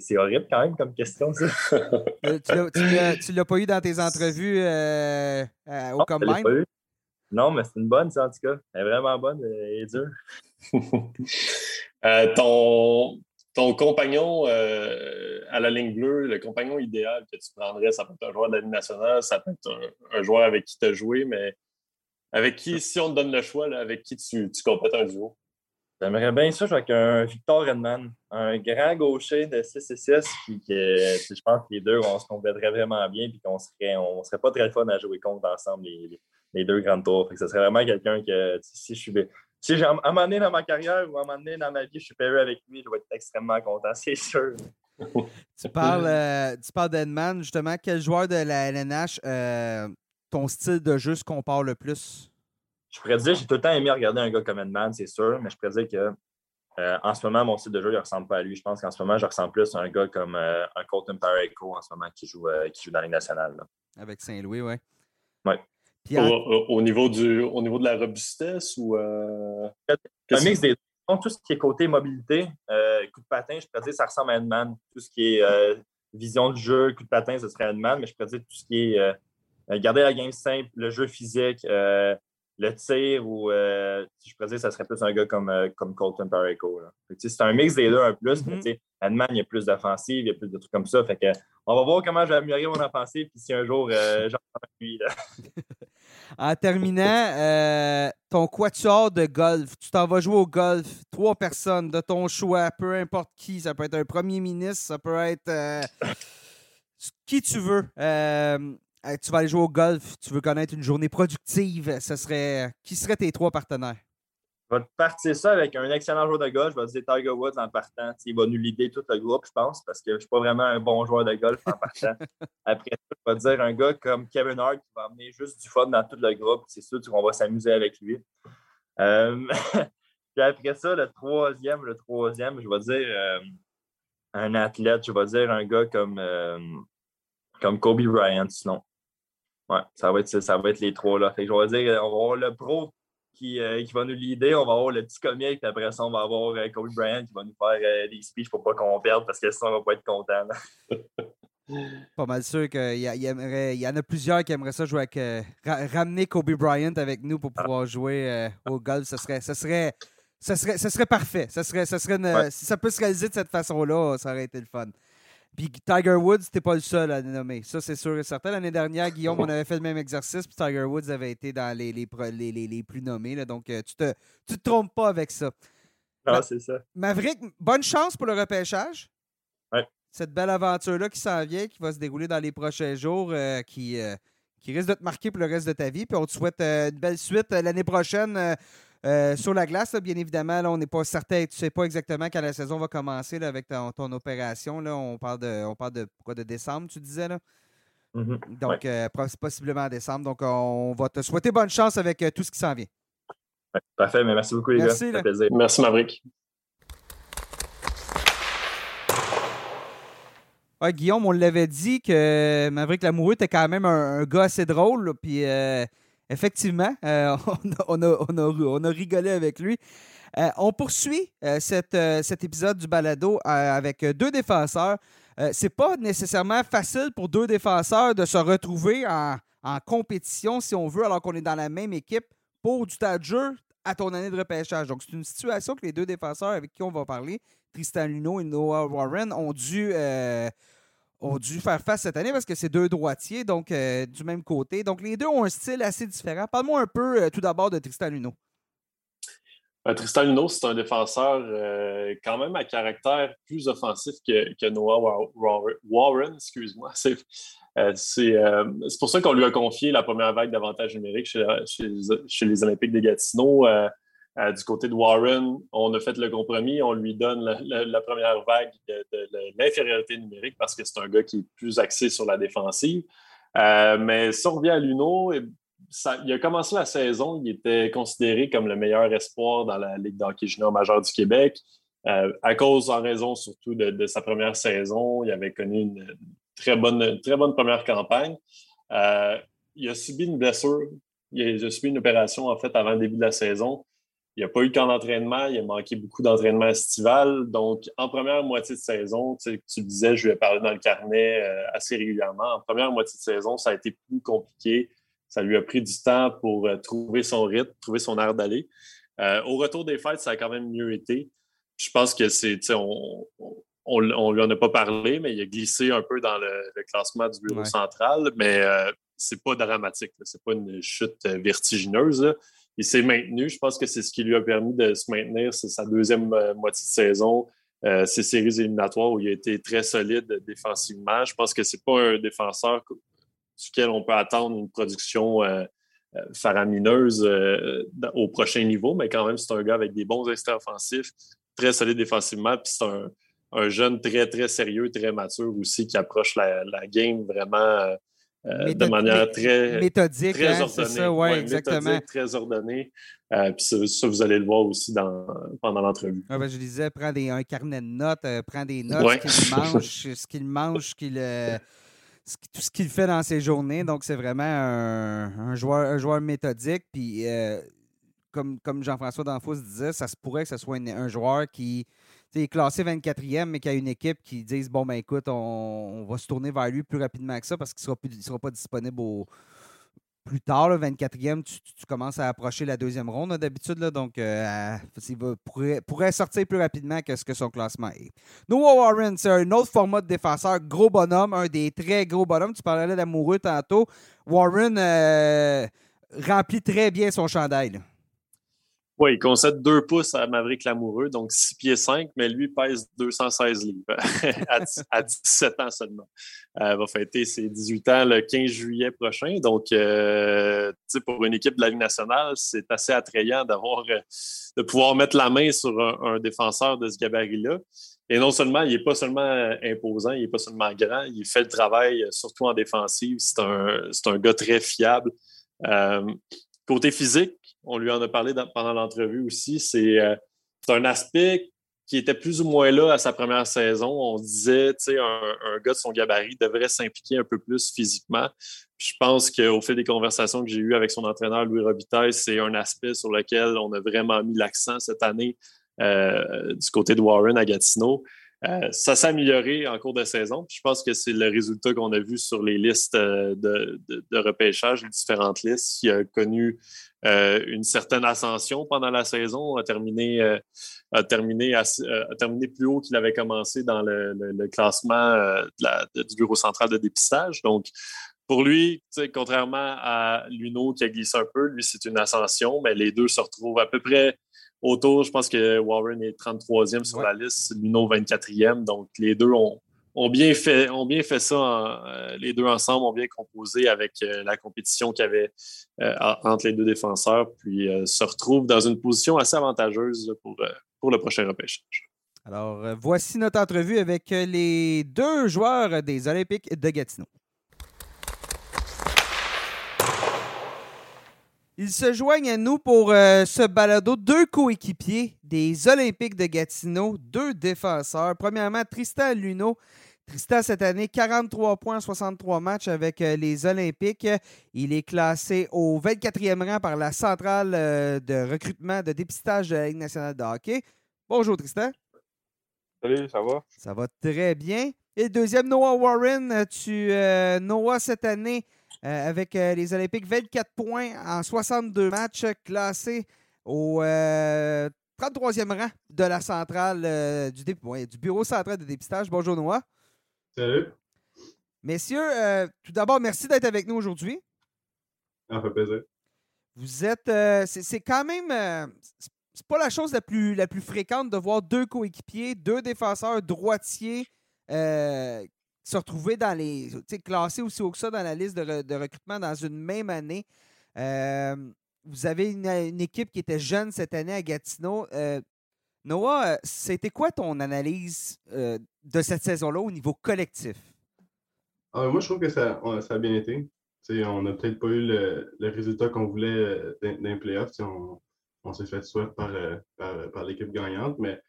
C: c'est horrible quand même comme question, ça.
A: Euh, tu l'as pas eu dans tes entrevues euh, euh, au Combine?
C: Non, mais c'est une bonne, ça, en tout cas. Elle est vraiment bonne et dure.
B: ton, ton compagnon à la ligne bleue, le compagnon idéal que tu prendrais, ça peut être un joueur de la Ligue nationale, ça peut être un, joueur avec qui tu as joué, mais avec qui, si on te donne le choix, avec qui tu, tu complètes un duo?
C: J'aimerais bien ça avec un Victor Redman, un grand gaucher de 6 et 6, puis que je pense que les deux, on se compléterait vraiment bien, puis qu'on serait, on serait pas très fun à jouer contre ensemble, les, les deux grandes tours. ce serait vraiment quelqu'un que, si je suis. Si j'ai un moment donné dans ma carrière ou à un moment donné dans ma vie, je suis payé avec lui, je vais être extrêmement content, c'est sûr.
A: tu parles, euh, tu parles d'Edman, justement. Quel joueur de la LNH, euh, ton style de jeu se compare le plus?
C: je pourrais dire, j'ai tout le temps aimé regarder un gars comme Edman, c'est sûr, mais je pourrais dire que euh, en ce moment, mon style de jeu ne ressemble pas à lui. Je pense qu'en ce moment, je ressemble plus à un gars comme un Colton Pareko en ce moment qui joue, qui joue dans les nationales.
A: Avec Saint-Louis, oui.
C: Oui.
B: Au, niveau du, au niveau de la robustesse ou. Un
C: mix des tout ce qui est côté mobilité, coup de patin, je pourrais dire ça ressemble à Edman. Tout ce qui est vision de jeu, coup de patin, ce serait Edman, mais je pourrais dire tout ce qui est garder la game simple, le jeu physique, le tir ou euh, je pourrais dire ça serait plus un gars comme, euh, comme Colton Pareko. C'est un mix des deux un plus, mm -hmm. mais il y a plus d'offensive, il y a plus de trucs comme ça. Fait que, on va voir comment je vais améliorer mon offensive, puis si un jour euh, j'en lui.
A: en terminant, euh, ton quatuor de golf, tu t'en vas jouer au golf, trois personnes de ton choix, peu importe qui, ça peut être un premier ministre, ça peut être qui tu veux tu vas aller jouer au golf, tu veux connaître une journée productive, ce serait qui seraient tes trois partenaires?
C: Je vais partir ça avec un excellent joueur de golf. Je vais dire Tiger Woods en partant. Il va nous l'idée tout le groupe, je pense, parce que je ne suis pas vraiment un bon joueur de golf en partant. Après je vais dire un gars comme Kevin Hart qui va amener juste du fun dans tout le groupe. C'est sûr qu'on va s'amuser avec lui. Euh, puis après ça, le troisième, le troisième, je vais dire euh, un athlète. Je vais dire un gars comme, euh, comme Kobe Bryant, sinon. Ouais, ça va être, ça va être les trois là. Fait je vais dire, on va avoir le pro qui, euh, qui va nous l'idée, on va avoir le petit comique, puis après ça, on va avoir euh, Kobe Bryant qui va nous faire euh, des speeches pour pas qu'on perde parce que sinon, on va pas être content.
A: pas mal sûr qu'il y, y, y, en a plusieurs qui aimeraient ça jouer avec. ramener Kobe Bryant avec nous pour pouvoir jouer au golf. Ce serait, ça serait, ça serait, ça serait parfait. Ça serait, ça serait Si ça peut se réaliser de cette façon-là, ça aurait été le fun. Puis Tiger Woods, t'es pas le seul à le nommer. Ça, c'est sûr et certain. L'année dernière, Guillaume, on avait fait le même exercice, puis Tiger Woods avait été dans les, les, les, plus nommés. donc, euh, tu te, tu te trompes pas avec ça.
C: Non, c'est ça.
A: Maverick, bonne chance pour le repêchage.
C: Ouais.
A: Cette belle aventure-là qui s'en vient, qui va se dérouler dans les prochains jours, euh, qui, euh, qui risque de te marquer pour le reste de ta vie. Puis on te souhaite une belle suite l'année prochaine euh, sur la glace, bien évidemment, on n'est pas certain, tu ne sais pas exactement quand la saison va commencer avec ton, opération. Là. On parle de on parle de quoi de décembre, tu disais là?
C: Mm-hmm.
A: Donc, euh, possiblement en décembre. Donc, on va te souhaiter bonne chance avec euh, tout ce qui s'en vient.
C: parfait, mais merci beaucoup, les
A: merci,
C: gars.
B: Plaisir. Merci, Maverick.
A: Guillaume, on l'avait dit que Maverick Lamoureux était quand même un, gars assez drôle. Puis Effectivement, euh, on, a, rigolé avec lui. Euh, on poursuit euh, cet épisode du balado avec deux défenseurs. c'est pas nécessairement facile pour deux défenseurs de se retrouver en, compétition, si on veut, alors qu'on est dans la même équipe pour du tas de à ton année de repêchage. Donc, c'est une situation que les deux défenseurs avec qui on va parler, Tristan Luno et Noah Warren, ont dû ont dû faire face cette année parce que c'est deux droitiers, donc euh, du même côté. Donc les deux ont un style assez différent. Parle-moi un peu euh, tout d'abord de Tristan Luno.
B: Euh, Tristan Luno, c'est un défenseur quand même à caractère plus offensif que, Noah Warren, excuse-moi. C'est pour ça qu'on lui a confié la première vague d'avantages numériques chez, chez, les Olympiques de Gatineau. Euh, du côté de Warren, on a fait le compromis, on lui donne la, première vague de, l'infériorité numérique parce que c'est un gars qui est plus axé sur la défensive. Euh, mais si revient à Luno, il a commencé la saison, il était considéré comme le meilleur espoir dans la Ligue d'hockey junior majeure du Québec. Euh, à cause, en raison surtout de, sa première saison, il avait connu une très bonne, très bonne première campagne. il a subi une blessure, il a subi une opération en fait avant le début de la saison. Il n'y a pas eu camp d'entraînement, il a manqué beaucoup d'entraînement estival. Donc, en première moitié de saison, tu, tu disais, je lui ai parlé dans le carnet euh, assez régulièrement. En première moitié de saison, ça a été plus compliqué. Ça lui a pris du temps pour euh, trouver son rythme, trouver son air d'aller. Euh, au retour des fêtes, ça a quand même mieux été. Je pense que c'est, on, on, on, lui en a pas parlé, mais il a glissé un peu dans le, classement du bureau central, mais c'est pas dramatique. C'est pas une chute vertigineuse il s'est maintenu. Je pense que c'est ce qui lui a permis de se maintenir. C'est sa deuxième euh, moitié de saison. Euh, ces séries éliminatoires où il a été très solide défensivement. Je pense que c'est pas un défenseur duquel on peut attendre une production euh, faramineuse au prochain niveau, mais quand même, c'est un gars avec des bons instincts offensifs, très solide défensivement, puis c'est un, jeune très, très sérieux, très mature aussi, qui approche la, la game vraiment euh, de manière très
A: méthodique,
B: très
A: hein,
B: ordonnée.
A: Ça, ouais, exactement.
B: très ordonnée. Euh, puis ça, vous allez le voir aussi dans, pendant l'entrevue.
A: ben, je disais, prends des, un carnet de notes, euh, prends des notes, ce qu'il mange, ce qu'il mange, qu'il, tout ce qu'il fait dans ses journées. Donc, c'est vraiment un, joueur, un joueur méthodique. Puis, comme, comme Jean-François Danfous disait, ça se pourrait que ce soit un joueur qui est classé 24e, mais qu'il y a une équipe qui dise Bon, ben écoute, on, va se tourner vers lui plus rapidement que ça parce qu'il ne sera, pas disponible plus tard, le 24e, tu, commences à approcher la deuxième ronde d'habitude. Donc, euh, il pourrait, sortir plus rapidement que ce que son classement est. Noah Warren, c'est un autre format de défenseur, gros bonhomme, un des très gros bonhommes. Tu parlais d'amoureux tantôt. Warren euh, remplit très bien son chandail.
B: Oui, il concède deux pouces à Maverick Lamoureux, donc 6 pieds 5, mais lui pèse 216 livres à, 17 ans seulement. Euh, il va fêter ses 18 ans le 15 juillet prochain. Donc, euh, pour une équipe de la Ligue nationale, c'est assez attrayant d'avoir euh, de pouvoir mettre la main sur un, défenseur de ce gabarit-là. Et non seulement, il n'est pas seulement imposant, il n'est pas seulement grand, il fait le travail surtout en défensive. C'est un, un gars très fiable. côté physique, on lui en a parlé pendant l'entrevue aussi, euh, c'est un aspect qui était plus ou moins là à sa première saison. On disait, tu sais, un, gars de son gabarit devrait s'impliquer un peu plus physiquement. je pense qu'au fil des conversations que j'ai eues avec son entraîneur Louis Robitaille, c'est un aspect sur lequel on a vraiment mis l'accent cette année euh, du côté de Warren à Gatineau. Euh, ça s'est amélioré en cours de saison. Je pense que c'est le résultat qu'on a vu sur les listes euh, de, repêchage, les différentes listes. Il a connu euh, une certaine ascension pendant la saison, a terminé, a terminé, terminé plus haut qu'il avait commencé dans le, classement du Bureau central de dépistage. Donc, pour lui, contrairement à Luno qui a glissé un peu, lui, c'est une ascension, mais les deux se retrouvent à peu près autour. Je pense que Warren est 33e sur la liste, Luno 24e. Donc, les deux ont, bien, fait, ont bien fait ça. Euh, les deux ensemble ont bien composé avec euh, la compétition qu'il y avait euh, entre les deux défenseurs, puis se retrouvent dans une position assez avantageuse pour, pour le prochain repêchage.
A: Alors, voici notre entrevue avec les deux joueurs des Olympiques de Gatineau. Ils se joignent à nous pour euh, ce balado. Deux coéquipiers des Olympiques de Gatineau, deux défenseurs. Premièrement, Tristan Luneau. Tristan, cette année, 43 points, 63 matchs avec euh, les Olympiques. Il est classé au 24e rang par la centrale euh, de recrutement de dépistage de la Ligue nationale de hockey. Bonjour, Tristan.
D: Salut, ça va?
A: Ça va très bien. Et deuxième, Noah Warren. Tu, Noah, cette année, avec euh, les Olympiques. 24 points en 62 matchs, classé au 33e euh, rang de la centrale du, du, bureau central de dépistage. Bonjour Noah.
D: Salut.
A: Messieurs, tout d'abord, merci d'être avec nous aujourd'hui.
D: Ça fait plaisir.
A: Vous êtes. c'est quand même. c'est pas la chose la plus, la plus fréquente de voir deux coéquipiers, deux défenseurs droitiers se retrouver dans les. classés aussi haut que ça dans la liste de, recrutement dans une même année. Euh, vous avez une, équipe qui était jeune cette année à Gatineau. Euh, Noah, euh, c'était quoi ton analyse de cette saison-là au niveau collectif?
D: Ah, moi, je trouve que ça, a bien été. on n'a peut-être pas eu le, résultat qu'on voulait d'un playoff. On, on s'est fait souhait par, par l'équipe gagnante, mais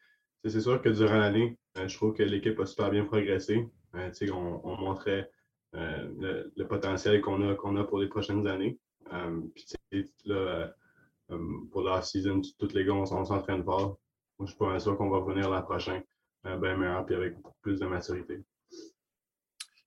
D: c'est sûr que durant l'année, je trouve que l'équipe a super bien progressé. Euh, on, montrait euh, le, potentiel qu'on a, a pour les prochaines années. Euh, là, pour la season, tous les gars, on, s'entraîne fort. Moi, je suis pas sûr qu'on va revenir l'an prochain bien meilleur et avec plus de maturité.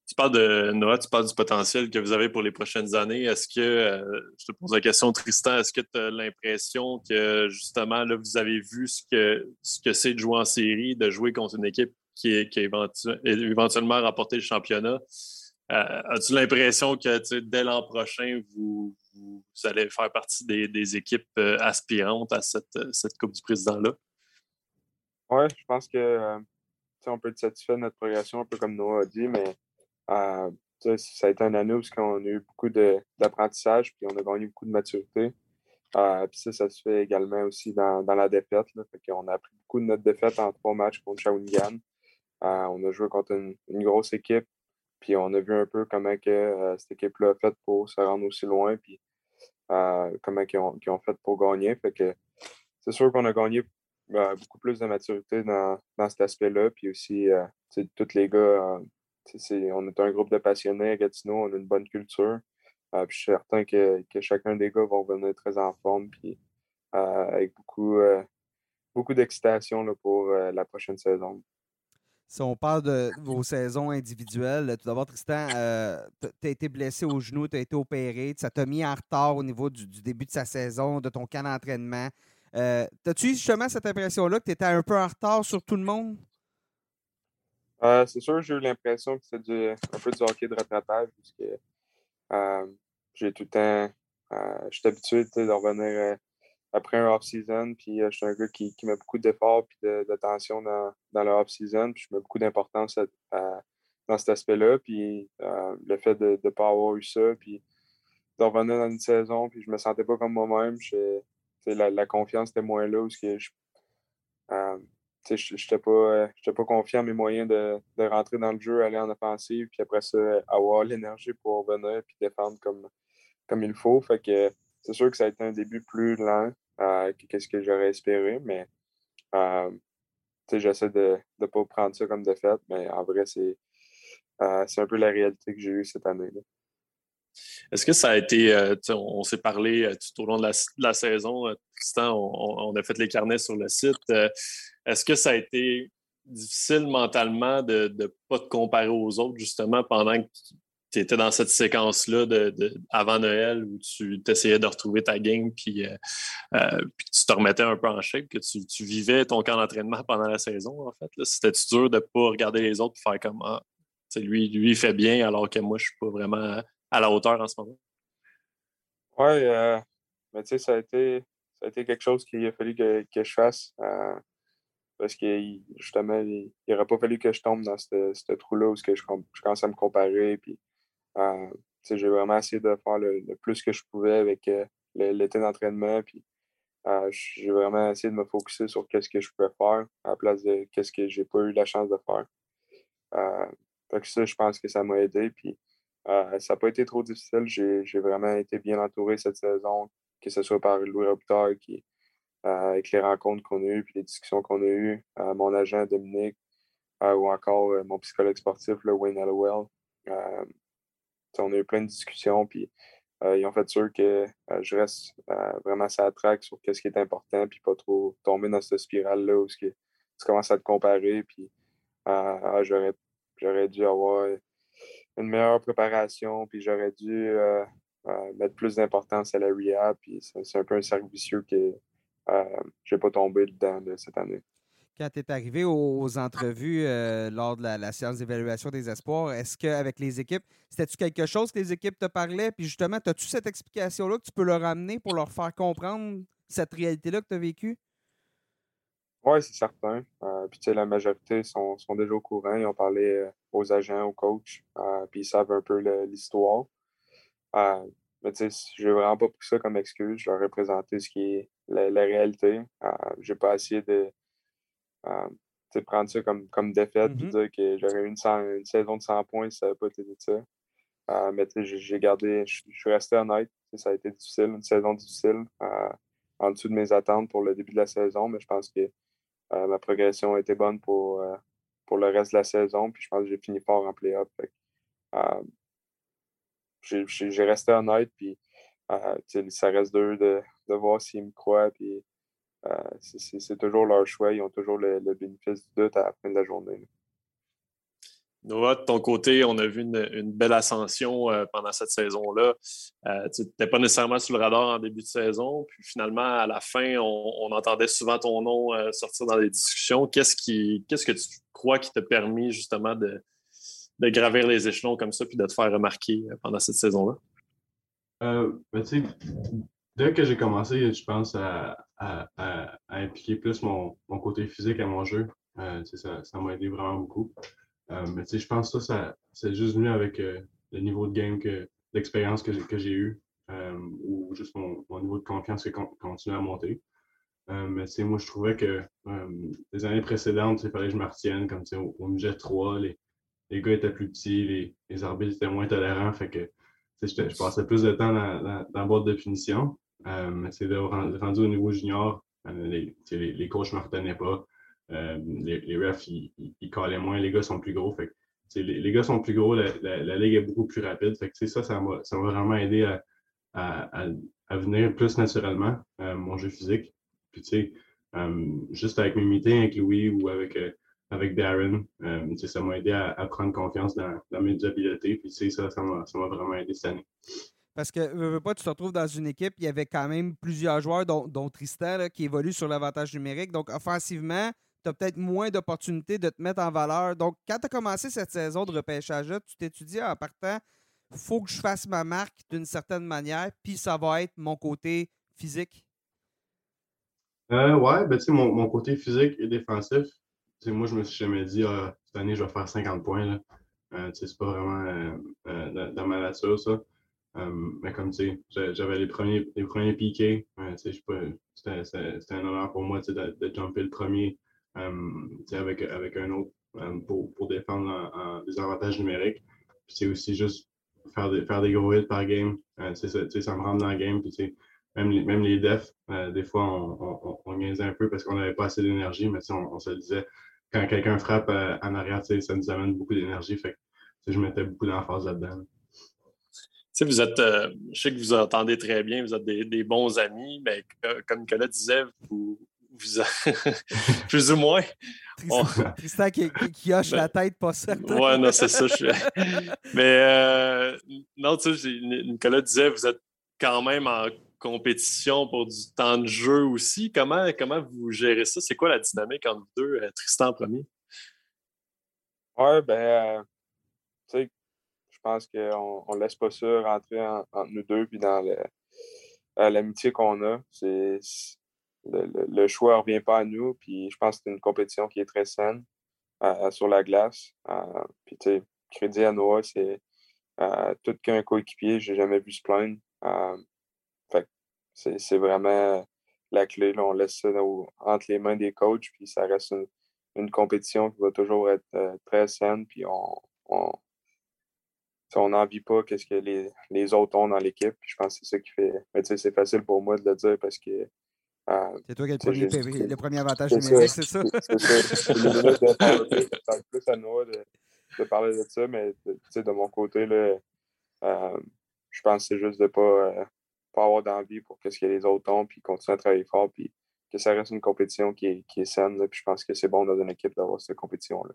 B: Tu parles de Noah, tu parles du potentiel que vous avez pour les prochaines années. Est-ce que, je te pose la question, Tristan, est-ce que tu as l'impression que justement, là, vous avez vu ce que ce que c'est de jouer en série, de jouer contre une équipe qui, est, qui éventuellement remporté le championnat. Euh, as-tu l'impression que dès l'an prochain, vous, allez faire partie des, équipes euh, aspirantes à cette, Coupe du Président-là?
D: Oui, je pense que euh, on peut être satisfait de notre progression, un peu comme Noah a dit, mais ça a été un année où on a eu beaucoup d'apprentissage puis on a gagné beaucoup de maturité. puis ça, ça se fait également aussi dans, la défaite. on a appris beaucoup de notre défaite en trois matchs contre Shawinigan. Euh, on a joué contre une, grosse équipe, puis on a vu un peu comment que, euh, cette équipe-là a fait pour se rendre aussi loin, puis euh, comment ils ont, fait pour gagner. Fait que c'est sûr qu'on a gagné beaucoup plus de maturité dans, cet aspect-là, puis aussi, tous les gars, on est un groupe de passionnés à Gatineau, on a une bonne culture. puis je suis certain que, chacun des gars va revenir très en forme, puis avec beaucoup, beaucoup d'excitation pour la prochaine saison.
A: Si on parle de vos saisons individuelles, tout d'abord, Tristan, tu as été blessé au genou, tu as été opéré, ça t'a mis en retard au niveau du, début de sa saison, de ton camp d'entraînement. As-tu eu justement cette impression-là que tu étais un peu en retard sur tout le monde?
D: c'est sûr, j'ai eu l'impression que c'était un peu du hockey de rattrapage, parce que j'ai tout le temps. je suis habitué de revenir après un off-season. Puis euh, je suis un gars qui, met beaucoup d'efforts et d'attention dans, dans le off-season. Puis je mets beaucoup d'importance dans cet aspect-là. Puis euh, le fait de ne pas avoir eu ça, puis de revenir dans une saison, puis je me sentais pas comme moi-même. La, la, confiance était moins là. Parce que je n'étais euh, pas, pas confiant en mes moyens de, de, rentrer dans le jeu, aller en offensive, puis après ça, avoir l'énergie pour revenir puis défendre comme, comme il faut. Fait que c'est sûr que ça a été un début plus lent euh, que ce que j'aurais espéré, mais euh, j'essaie de ne pas prendre ça comme défaite, mais en vrai, c'est euh, un peu la réalité que j'ai eue cette année. là
B: Est-ce que ça a été, on, s'est parlé tout au long de la, saison, Tristan, on, a fait les carnets sur le site. Est-ce que ça a été difficile mentalement de ne pas te comparer aux autres, justement, pendant que tu étais dans cette séquence-là de, avant Noël où tu essayais de retrouver ta game puis, euh, euh, tu te remettais un peu en shape, que tu, vivais ton camp d'entraînement pendant la saison, en fait. C'était dur de ne pas regarder les autres et faire comme ah, lui, lui, il fait bien alors que moi, je ne suis pas vraiment à la hauteur en ce moment?
D: Oui, euh, mais tu sais, ça a été ça a été quelque chose qu'il a fallu que, que je fasse. parce que justement, il n'aurait pas fallu que je tombe dans ce trou-là où je, je, commence à me comparer. Puis, j'ai vraiment essayé de faire le, plus que je pouvais avec euh, l'été d'entraînement. Puis euh, j'ai vraiment essayé de me focuser sur qu'est-ce que je pouvais faire à la place de qu'est-ce que j'ai pas eu la chance de faire. donc ça, je pense que ça m'a aidé. Puis ça n'a pas été trop difficile. J'ai vraiment été bien entouré cette saison, que ce soit par Louis Robitaille, avec les rencontres qu'on a eues, puis les discussions qu'on a eues, mon agent Dominique, ou encore mon psychologue sportif, le Wayne Hallowell on a eu plein de discussions, puis euh, ils ont fait sûr que euh, je reste euh, vraiment à la traque sur ce qui est important, puis pas trop tomber dans cette spirale-là où tu commences à te comparer, puis ah, j'aurais dû avoir une meilleure préparation, puis j'aurais dû mettre plus d'importance à la rehab, puis c'est un peu un cercle vicieux que je n'ai pas tombé dedans cette année
A: quand tu es arrivé aux, entrevues euh, lors de la, séance d'évaluation des espoirs, est-ce qu'avec les équipes, c'était-tu quelque chose que les équipes te parlaient? Puis justement, as-tu cette explication-là que tu peux leur amener pour leur faire comprendre cette réalité-là que tu as vécue?
D: Oui, c'est certain. Euh, puis, tu sais, la majorité sont, déjà au courant. Ils ont parlé euh, aux agents, aux coachs, puis ils savent un peu l'histoire. mais, tu sais, je n'ai vraiment pas pris ça comme excuse. Je leur ai présenté ce qui est la, la réalité. Je n'ai pas essayé de euh, prendre ça comme, comme défaite, puis mm-hmm. dire que j'aurais eu une, une, saison de 100 points ça n'avait pas été ça. Euh, mais j'ai gardé, je suis resté honnête. Ça a été difficile, une saison difficile, euh, en dessous de mes attentes pour le début de la saison, mais je pense que ma progression a été bonne pour, pour le reste de la saison, puis je pense que j'ai fini fort en play-off. j'ai resté honnête, puis ça reste d'eux de, de voir s'ils me croient, puis euh, c'est toujours leur choix. Ils ont toujours le, bénéfice du doute à la fin de la journée.
B: Noah, de ton côté, on a vu une, belle ascension euh, pendant cette saison-là. Euh, tu n'étais pas nécessairement sur le radar en début de saison, puis finalement, à la fin, on, entendait souvent ton nom sortir dans les discussions. Qu'est-ce que tu crois qui t'a permis justement de, gravir les échelons comme ça, puis de te faire remarquer pendant cette saison-là?
E: Ben, dès que j'ai commencé, je pense à, impliquer plus mon, côté physique à mon jeu. Euh, ça m'a aidé vraiment beaucoup. Euh, mais je pense que ça, c'est juste venu avec euh, le niveau de game, que, l'expérience que, j'ai eu, ou juste mon, niveau de confiance qui continue à monter. mais moi, je trouvais que les années précédentes, il fallait que je me retienne, comme au, au budget 3, les, les gars étaient plus petits, les, les arbitres étaient moins tolérants, fait que je, passais plus de temps dans, dans, dans la boîte de punition. Euh, c'est de rendu au niveau junior, euh, les, les, les, coachs ne me retenaient pas. Euh, les, refs, ils, ils, callaient moins. Les gars sont plus gros. Fait les, gars sont plus gros, la, la, ligue est beaucoup plus rapide. Fait ça, ça m'a vraiment aidé à, à, à, venir plus naturellement, mon jeu physique. Puis, juste avec mes meetings avec Louis ou avec, avec Darren, ça m'a aidé à, prendre confiance dans, mes habiletés. Ça, ça m'a vraiment aidé cette année.
A: Parce que, veux, pas, tu te retrouves dans une équipe, il y avait quand même plusieurs joueurs, dont, Tristan, qui évoluent sur l'avantage numérique. Donc, offensivement, tu as peut-être moins d'opportunités de te mettre en valeur. Donc, quand tu as commencé cette saison de repêchage-là, tu t'étudies en partant, il faut que je fasse ma marque d'une certaine manière, puis ça va être mon côté physique.
E: Euh, ouais, ben, mon, mon côté physique et défensif, moi, je me suis jamais dit, ah, cette année, je vais faire 50 points. Là. Euh, c'est pas vraiment euh, euh, dans, ma nature, ça. Mais comme tu sais, j'avais les premiers, les premiers piqués. C'était un honneur pour moi de, de jumper le premier avec, avec un autre pour, pour défendre en, des avantages numériques. C'est aussi juste faire des, faire des gros hits par game. ça, ça me rentre dans le game. Puis, même les, même les defs, des fois, on, on, un peu parce qu'on n'avait pas assez d'énergie, mais on, on, se disait, quand quelqu'un frappe euh, en arrière, ça nous amène beaucoup d'énergie. Fait je mettais beaucoup d'emphase là-dedans.
B: Vous êtes, euh, je sais que vous entendez très bien, vous êtes des, bons amis, mais comme Nicolas disait, vous, vous plus ou moins.
A: Tristan, qui, qui, hoche la ben, tête, pas certain.
B: Ouais, non, c'est ça. Mais euh, non, tu sais, Nicolas disait, vous êtes quand même en compétition pour du temps de jeu aussi. Comment, comment vous gérez ça? C'est quoi la dynamique entre vous deux, euh, Tristan en premier?
D: Oui, ben, euh, tu sais, pense qu'on ne laisse pas ça rentrer entre nous deux puis dans euh, l'amitié qu'on a. C'est, le, choix ne revient pas à nous, puis je pense que c'est une compétition qui est très saine sur la glace. puis, tu sais, crédit à Noah, c'est tout qu'un coéquipier, j'ai jamais vu se plaindre. C'est vraiment la clé. Là. On laisse ça entre les mains des coachs, puis ça reste une, compétition qui va toujours être euh, très saine, puis on n'envie pas qu'est-ce que les, les, autres ont dans l'équipe? Je pense que c'est ça qui fait. Mais tu sais, c'est facile pour moi de le dire parce que.
A: Euh, c'est toi qui as le premier, avantage numérique, c'est ça? C'est ça.
D: C'est plus à Noah de, de, parler de ça, mais de mon côté, là, euh, je pense que c'est juste de ne pas, pas avoir d'envie pour ce que les autres ont, puis continuer à travailler fort, puis que ça reste une compétition qui est, qui est saine. puis je pense que c'est bon dans une équipe d'avoir cette compétition-là.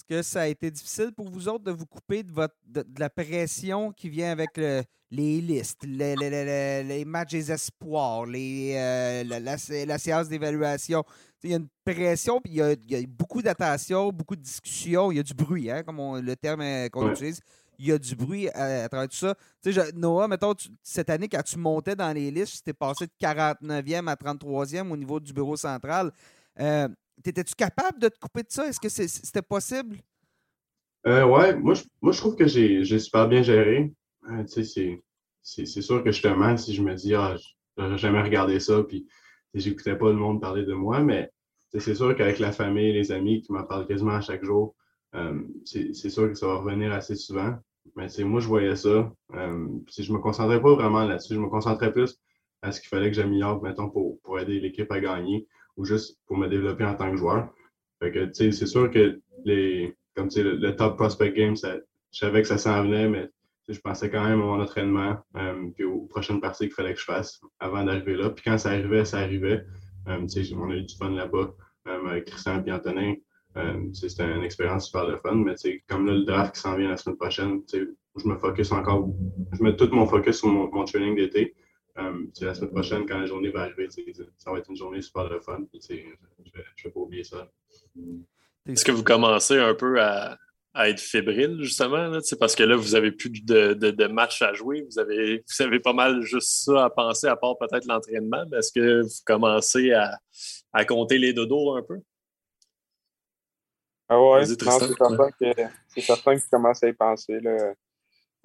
A: Est-ce que ça a été difficile pour vous autres de vous couper de, votre, de, la pression qui vient avec les listes, les, les, matchs des espoirs, les, euh, la, séance d'évaluation? Il y a une pression, puis il y a, il y a beaucoup d'attention, beaucoup de discussions, il y a du bruit, hein, comme le terme euh, qu'on utilise il y a du bruit à, travers tout ça. Tu sais, Noah, mettons, cette année, quand tu montais dans les listes, tu t'es passé de 49e à 33e au niveau du bureau central. Euh, T'étais-tu capable de te couper de ça? Est-ce que c'était possible?
E: Euh, ouais, moi je, moi, je trouve que j'ai super bien géré. Euh, c'est sûr que justement, si je me dis, ah, j'aurais jamais regardé ça, puis j'écoutais pas le monde parler de moi, mais c'est sûr qu'avec la famille, les amis qui m'en parlent quasiment à chaque jour, euh, c'est sûr que ça va revenir assez souvent. Mais moi, je voyais ça. Euh, si je me concentrais pas vraiment là-dessus, je me concentrais plus à ce qu'il fallait que j'améliore, mettons, pour, pour aider l'équipe à gagner ou juste pour me développer en tant que joueur. Fait que, c'est sûr que les, comme le, le, top prospect game, je savais que ça s'en venait, mais je pensais quand même à mon entraînement, euh, puis aux prochaines parties qu'il fallait que je fasse avant d'arriver là. Puis quand ça arrivait, ça arrivait. Euh, on a eu du fun là-bas avec Christian et Antonin. Euh, c'était une expérience super de fun, mais comme là, le draft qui s'en vient la semaine prochaine, je me focus encore, je mets tout mon focus sur mon, training d'été. Euh, la semaine prochaine, quand la journée va arriver, ça va être une journée super de fun. je ne vais, pas oublier ça.
B: Est-ce que vous commencez un peu à, être fébrile, justement? C'est parce que là, vous n'avez plus de, de, matchs à jouer. Vous avez, vous avez pas mal juste ça à penser, à part peut-être l'entraînement. Est-ce que vous commencez à, à compter les dodos un peu?
D: Ah ouais, c'est certain, que, c'est certain que tu commences à y penser. Là.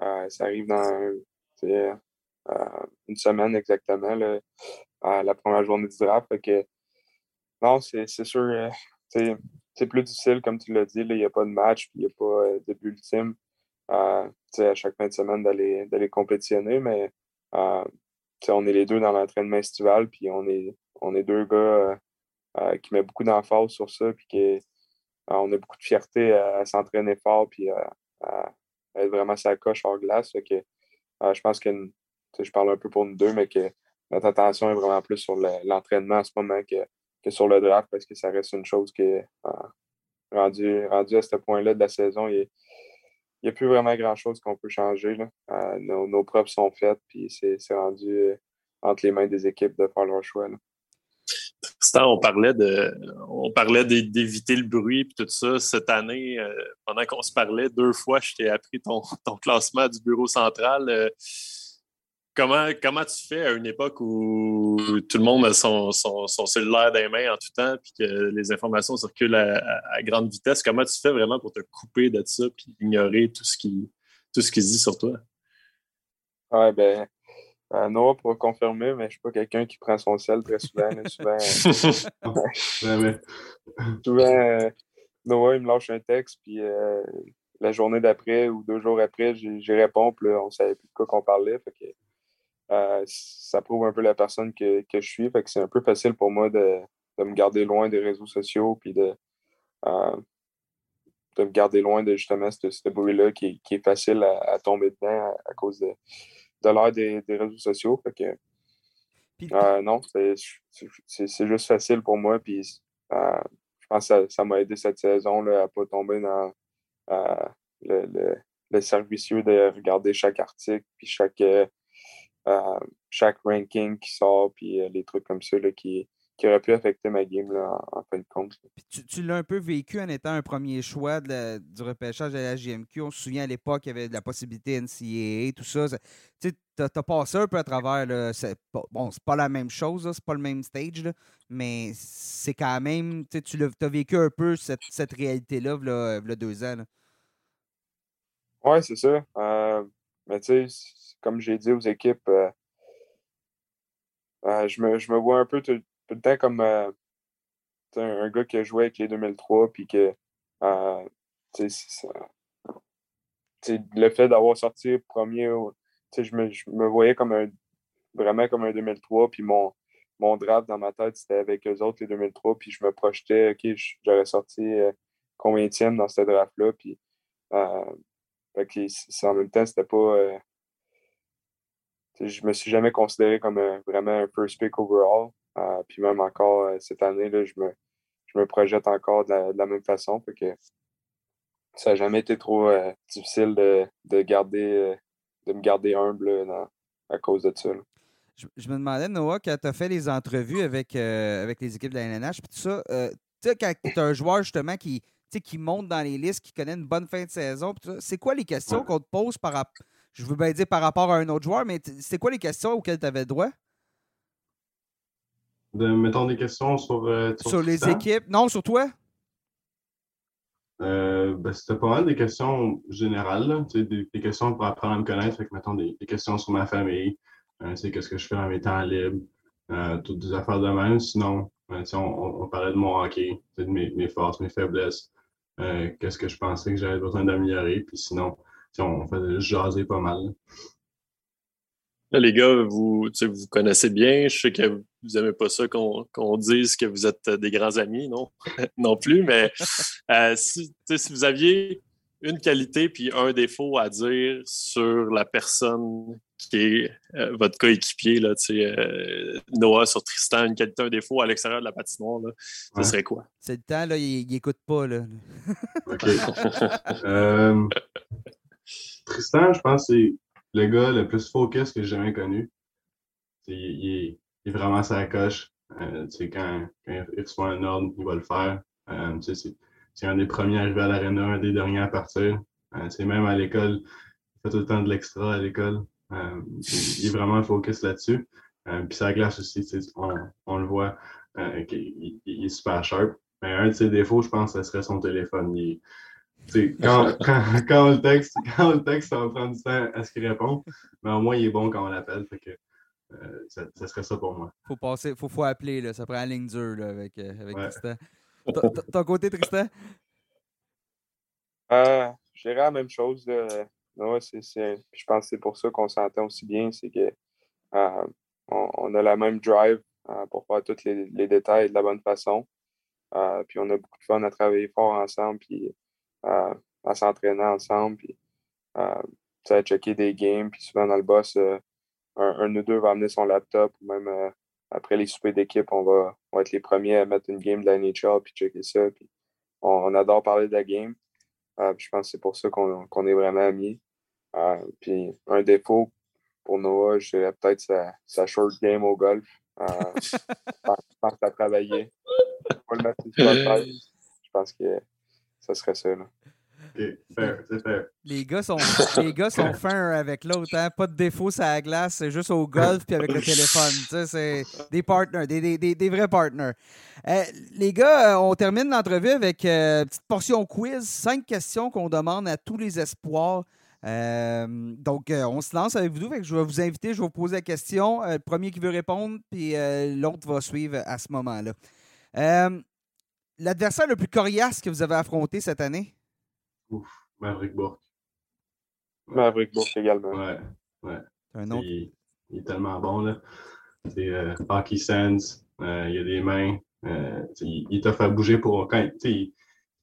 D: Euh, ça arrive dans euh, une semaine exactement, la première journée du draft. que, non, c'est, sûr, euh, c'est plus difficile, comme tu l'as dit. Il n'y a pas de match, il n'y a pas de but ultime à chaque fin de semaine d'aller, compétitionner, mais on est les deux dans l'entraînement estival, puis on est, on est deux gars qui mettent beaucoup d'emphase sur ça, puis euh, on a beaucoup de fierté à, s'entraîner fort puis à, être vraiment sa coche hors glace. que, euh, je pense que je parle un peu pour nous deux, mais que notre attention est vraiment plus sur l'entraînement en ce moment que, que, sur le draft parce que ça reste une chose qui est rendu, rendu à ce point-là de la saison. Il n'y a plus vraiment grand-chose qu'on peut changer. Là. nos, nos preuves sont faites, puis c'est rendu entre les mains des équipes de faire leur choix.
B: Tristan, on parlait de, on parlait d'éviter le bruit et tout ça. Cette année, euh, pendant qu'on se parlait, deux fois, je t'ai appris ton, ton, classement du bureau central. Euh, comment, comment tu fais à une époque où tout le monde a son, son, cellulaire dans les mains en tout temps puis que les informations circulent à, grande vitesse? Comment tu fais vraiment pour te couper de ça puis ignorer tout ce qui, tout ce qui se dit sur toi?
D: Ouais, ben, euh, Noah pour confirmer, mais je ne suis pas quelqu'un qui prend son sel très souvent. souvent, souvent euh, Noah, il me lâche un texte, puis euh, la journée d'après ou deux jours après, j'y réponds, puis là, on ne savait plus de quoi qu'on parlait. Ça prouve un peu la personne que, je suis. Fait que c'est un peu facile pour moi de, me garder loin des réseaux sociaux, puis de, de me garder loin de justement ce, bruit-là qui, est facile à, tomber dedans à cause de de l'ère des, réseaux sociaux. Fait que, euh, non, c'est juste facile pour moi. Puis, euh, je pense que ça m'a aidé cette saison là, à ne pas tomber dans euh, le, le, le, servicieux de regarder chaque article, puis chaque, chaque ranking qui sort, puis les trucs comme ça là, qui, qui aurait pu affecter ma game là, en, fin de compte.
A: tu, l'as un peu vécu en étant un premier choix du repêchage de la GMQ. On se souvient à l'époque, il y avait de la possibilité NCAA, tout ça. Tu as, passé un peu à travers. Bon, c'est pas la même chose, c'est pas le même stage, mais c'est quand même. Tu as vécu un peu cette, cette réalité-là, il y a deux ans.
D: Oui, c'est ça. Euh, mais tu sais, comme j'ai dit aux équipes, euh, euh, je, me, je me vois un peu tout, le temps comme euh, un, gars qui a joué avec les 2003, puis que euh, le fait d'avoir sorti premier, je me, je me voyais comme un vraiment comme un 2003, puis mon, mon draft dans ma tête, c'était avec eux autres, les 2003, puis je me projetais, OK, j'aurais sorti euh, combien dans ce draft-là, puis en même temps, c'était pas... je me suis jamais considéré comme vraiment un first pick overall. Euh, puis même encore euh, cette année, là, je, me, je me projette encore de la, même façon. que ça n'a jamais été trop euh, difficile de, de, garder, de me garder humble à cause de ça.
A: Je, me demandais, Noah, quand tu as fait les entrevues avec, avec les équipes de la NNH, puis tout ça, tu sais, quand tu as un joueur justement qui, qui monte dans les listes, qui connaît une bonne fin de saison, c'est quoi les questions qu'on te pose par rapport, je veux bien dire par rapport à un autre joueur, mais c'est quoi les questions auxquelles tu avais droit?
E: de mettons des questions sur. Euh,
A: sur, les équipes. Non, sur toi?
E: Euh, ben, c'était pas mal des questions générales, des, des, questions pour apprendre à me connaître. Fait que, mettons, des, questions sur ma famille, euh, qu'est-ce que je fais dans mes temps libres, euh, toutes des affaires de même. Sinon, ben, on, on, parlait de mon hockey, de mes, mes, forces, mes faiblesses, qu'est-ce que je pensais que j'avais besoin d'améliorer. Puis sinon, on faisait juste jaser pas mal
B: les gars, vous, vous connaissez bien. Je sais que vous n'aimez pas ça qu'on dise que vous êtes des grands amis, non? non plus, mais euh, si, si vous aviez une qualité puis un défaut à dire sur la personne qui est euh, votre coéquipier, là, euh, Noah sur Tristan, une qualité, un défaut à l'extérieur de la patinoire, là, ce serait quoi?
A: C'est le temps, là, il n'écoute pas. Là. OK.
E: Tristan, je pense c'est le gars le plus focus que j'ai jamais connu. Il, est, vraiment sa coche. Euh, quand, il reçoit un ordre, il va le faire. Euh, c'est un des premiers arrivés à l'aréna, un des derniers à partir. Euh, même à l'école, il fait tout le temps de l'extra à l'école. Il est vraiment focus là-dessus. Puis sa glace aussi, on, le voit, il, est super sharp. Mais un de ses défauts, je pense, ce serait son téléphone. quand, quand, quand, on le texte, quand on le texte, ça va prendre du temps à ce qu'il répond? Mais au moins, il est bon quand on l'appelle. que euh, ça, serait ça pour moi.
A: Faut passer, faut, faut appeler, là. ça prend la ligne dure là, avec, euh, avec Tristan. Ton côté, Tristan?
D: Euh, je dirais la même chose. C'est, je pense que c'est pour ça qu'on s'entend aussi bien. C'est que euh, on, a la même drive pour faire tous les, les, détails de la bonne façon. puis on a beaucoup de fun à travailler fort ensemble. Puis à s'entraîner ensemble, puis à checker des games, puis souvent dans le boss, euh, un, ou deux va amener son laptop ou même après les soupers d'équipe, on va, être les premiers à mettre une game de la NHL puis checker ça. Puis on, adore parler de la game. je pense que c'est pour ça qu'on est vraiment amis. puis un défaut pour Noah, je dirais peut-être sa, short game au golf. je pense à travailler. le mettre Je pense que ça serait ça. Là.
A: Les gars sont, les gars sont fins avec l'autre. Hein? Pas de défaut sur la glace, c'est juste au golf puis avec le téléphone. C'est des partners, des, des, des, vrais partners. Euh, les gars, euh, on termine l'entrevue avec euh, une petite portion quiz. Cinq questions qu'on demande à tous les espoirs. donc, on se lance avec vous. je vais vous inviter, je vais vous poser la question. le premier qui veut répondre, puis l'autre va suivre à ce moment-là. L'adversaire le plus coriace que vous avez affronté cette année?
E: Ouf, Maverick Bourque.
D: Maverick Bourque également.
E: Ouais, ouais. Un autre. Il, est tellement bon, là. C'est euh, hockey sense, euh, il a des mains, euh, il, il t'a fait bouger pour. Quand, il,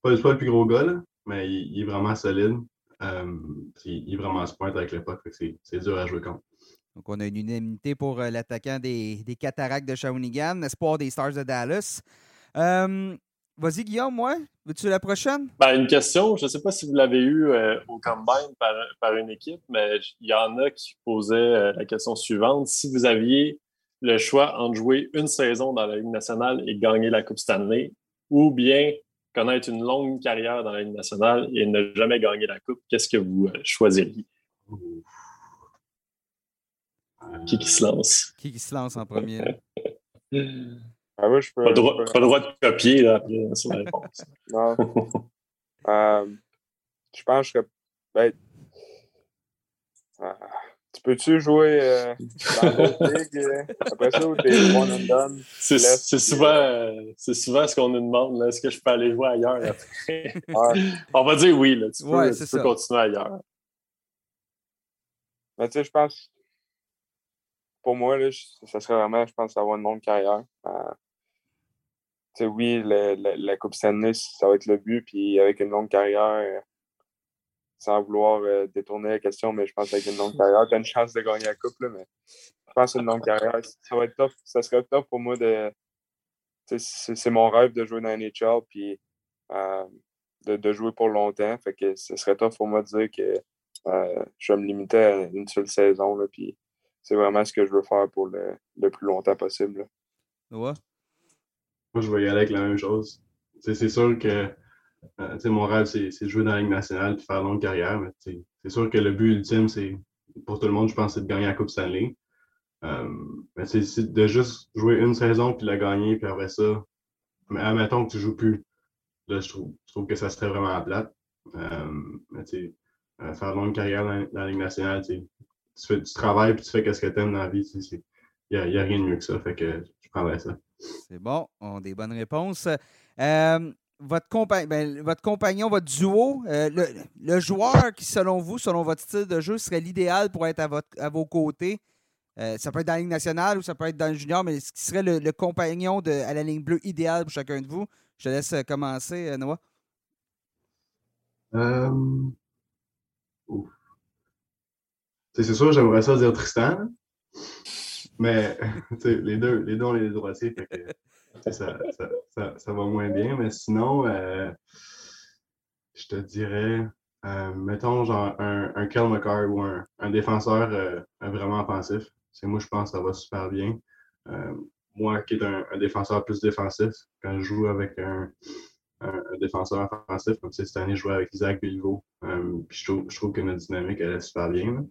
E: pas, pas le plus gros gars, là, mais il, est vraiment solide. Euh, il, est vraiment smart avec le puck, c'est dur à jouer contre.
A: Donc, on a une unanimité pour l'attaquant des, des Cataractes de Shawinigan, espoir des Stars de Dallas. Vas-y, Guillaume, moi. Veux-tu la prochaine?
B: Ben, une question. Je ne sais pas si vous l'avez eu euh, au Combine par, une équipe, mais il y en a qui posaient euh, la question suivante. Si vous aviez le choix entre jouer une saison dans la Ligue nationale et gagner la Coupe Stanley, ou bien connaître une longue carrière dans la Ligue nationale et ne jamais gagner la Coupe, qu'est-ce que vous euh, choisiriez? Qui qui se lance?
A: Qui qui se lance en premier?
D: Ah pas,
B: le droit, droit de copier là, après, sur la réponse.
D: non. Euh, je pense que. Ben, euh, tu peux-tu jouer euh, dans d'autres ligues après ça ou t'es one and done?
B: C'est souvent, souvent ce qu'on nous demande. Est-ce que je peux aller jouer ailleurs après? On va dire oui. Là, tu peux, tu peux continuer ailleurs.
D: Mais tu sais, je pense pour moi, là, ça serait vraiment, je pense, avoir une longue carrière. Euh, oui, la Coupe Stanley, ça va être le but, puis avec une longue carrière, euh, sans vouloir euh, détourner la question, mais je pense qu'avec une longue carrière, tu as une chance de gagner la Coupe, là, mais je pense une longue carrière, ça va être top. Ça serait top pour moi de. C'est mon rêve de jouer dans NHL, puis de, de, jouer pour longtemps. Fait que ce serait top pour moi de dire que je vais me limiter à une seule saison, là, puis c'est vraiment ce que je veux faire pour le, le plus longtemps possible.
A: Ouais.
E: Moi, je vais y aller avec la même chose. c'est sûr que euh, mon rêve, c'est de jouer dans la Ligue nationale et faire une longue carrière. Mais c'est sûr que le but ultime, c'est pour tout le monde, je pense, c'est de gagner la Coupe Stanley. Euh, mais c'est de juste jouer une saison puis la gagner, puis après ça, mais admettons que tu joues plus. Là, je trouve, je trouve que ça serait vraiment plate. Euh, mais tu euh, faire une longue carrière dans, dans la Ligue nationale, tu, fais, tu travailles puis tu fais ce que tu aimes dans la vie. Il n'y a, a, rien de mieux que ça. Fait que je prendrais ça.
A: C'est bon, on a des bonnes réponses. Euh, votre, ben, votre, compagnon, votre duo, euh, le, joueur qui, selon vous, selon votre style de jeu, serait l'idéal pour être à, votre, à vos côtés, euh, ça peut être dans la Ligue nationale ou ça peut être dans le junior, mais ce qui serait le, compagnon de, à la ligne bleue idéal pour chacun de vous? Je te laisse commencer, Noah.
E: C'est sûr, j'aimerais ça dire Tristan. Mais les deux, les deux, on est droitiers, ça, ça, ça, ça, va moins bien. Mais sinon, euh, je te dirais, euh, mettons genre un, un Kel McCarr ou un, un défenseur euh, vraiment offensif. C'est moi, je pense que ça va super bien. moi qui est un, défenseur plus défensif, quand je joue avec un, défenseur offensif, comme cette année, je jouais avec Isaac trouve, je trouve que notre dynamique, elle est super bien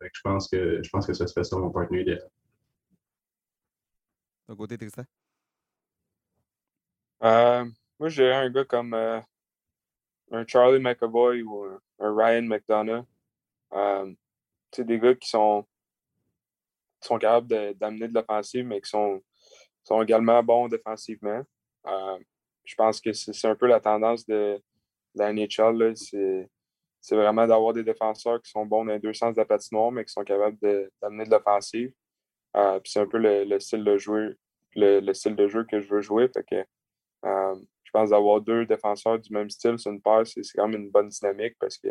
E: je pense que je pense que ça se fait ça mon partenaire idéal.
A: De côté, Tristan?
D: Euh, moi, j'ai un gars comme euh, un Charlie McAvoy ou un, Ryan McDonough. Euh, c'est des gars qui sont, qui sont capables d'amener de, l'offensive, mais qui sont, sont également bons défensivement. Euh, je pense que c'est un peu la tendance de, de la NHL. C'est c'est vraiment d'avoir des défenseurs qui sont bons dans les deux sens de la patinoire, mais qui sont capables d'amener de, l'offensive. Euh, c'est un peu le, style de jeu, le, style de jeu que je veux jouer. Fait que, euh, je pense d'avoir deux défenseurs du même style sur une paire, c'est quand même une bonne dynamique parce que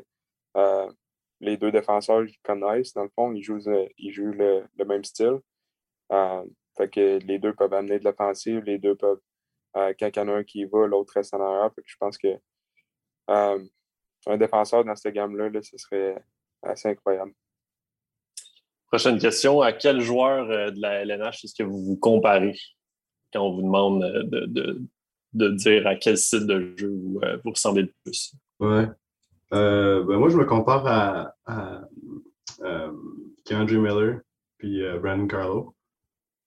D: euh, les deux défenseurs ils connaissent, dans le fond, ils jouent, ils jouent le, même style. fait que les deux peuvent amener de l'offensive, les deux peuvent, quand il y en a un qui va, l'autre reste en arrière. je pense que un défenseur dans cette gamme-là, là, ce serait assez incroyable.
B: Prochaine question. À quel joueur euh, de la LNH est-ce que vous vous comparez quand on vous demande euh, de, de, dire à quel style de jeu vous, euh, vous ressemblez le plus?
E: Ouais. ben moi, je me compare à, à Miller puis Brandon Carlo.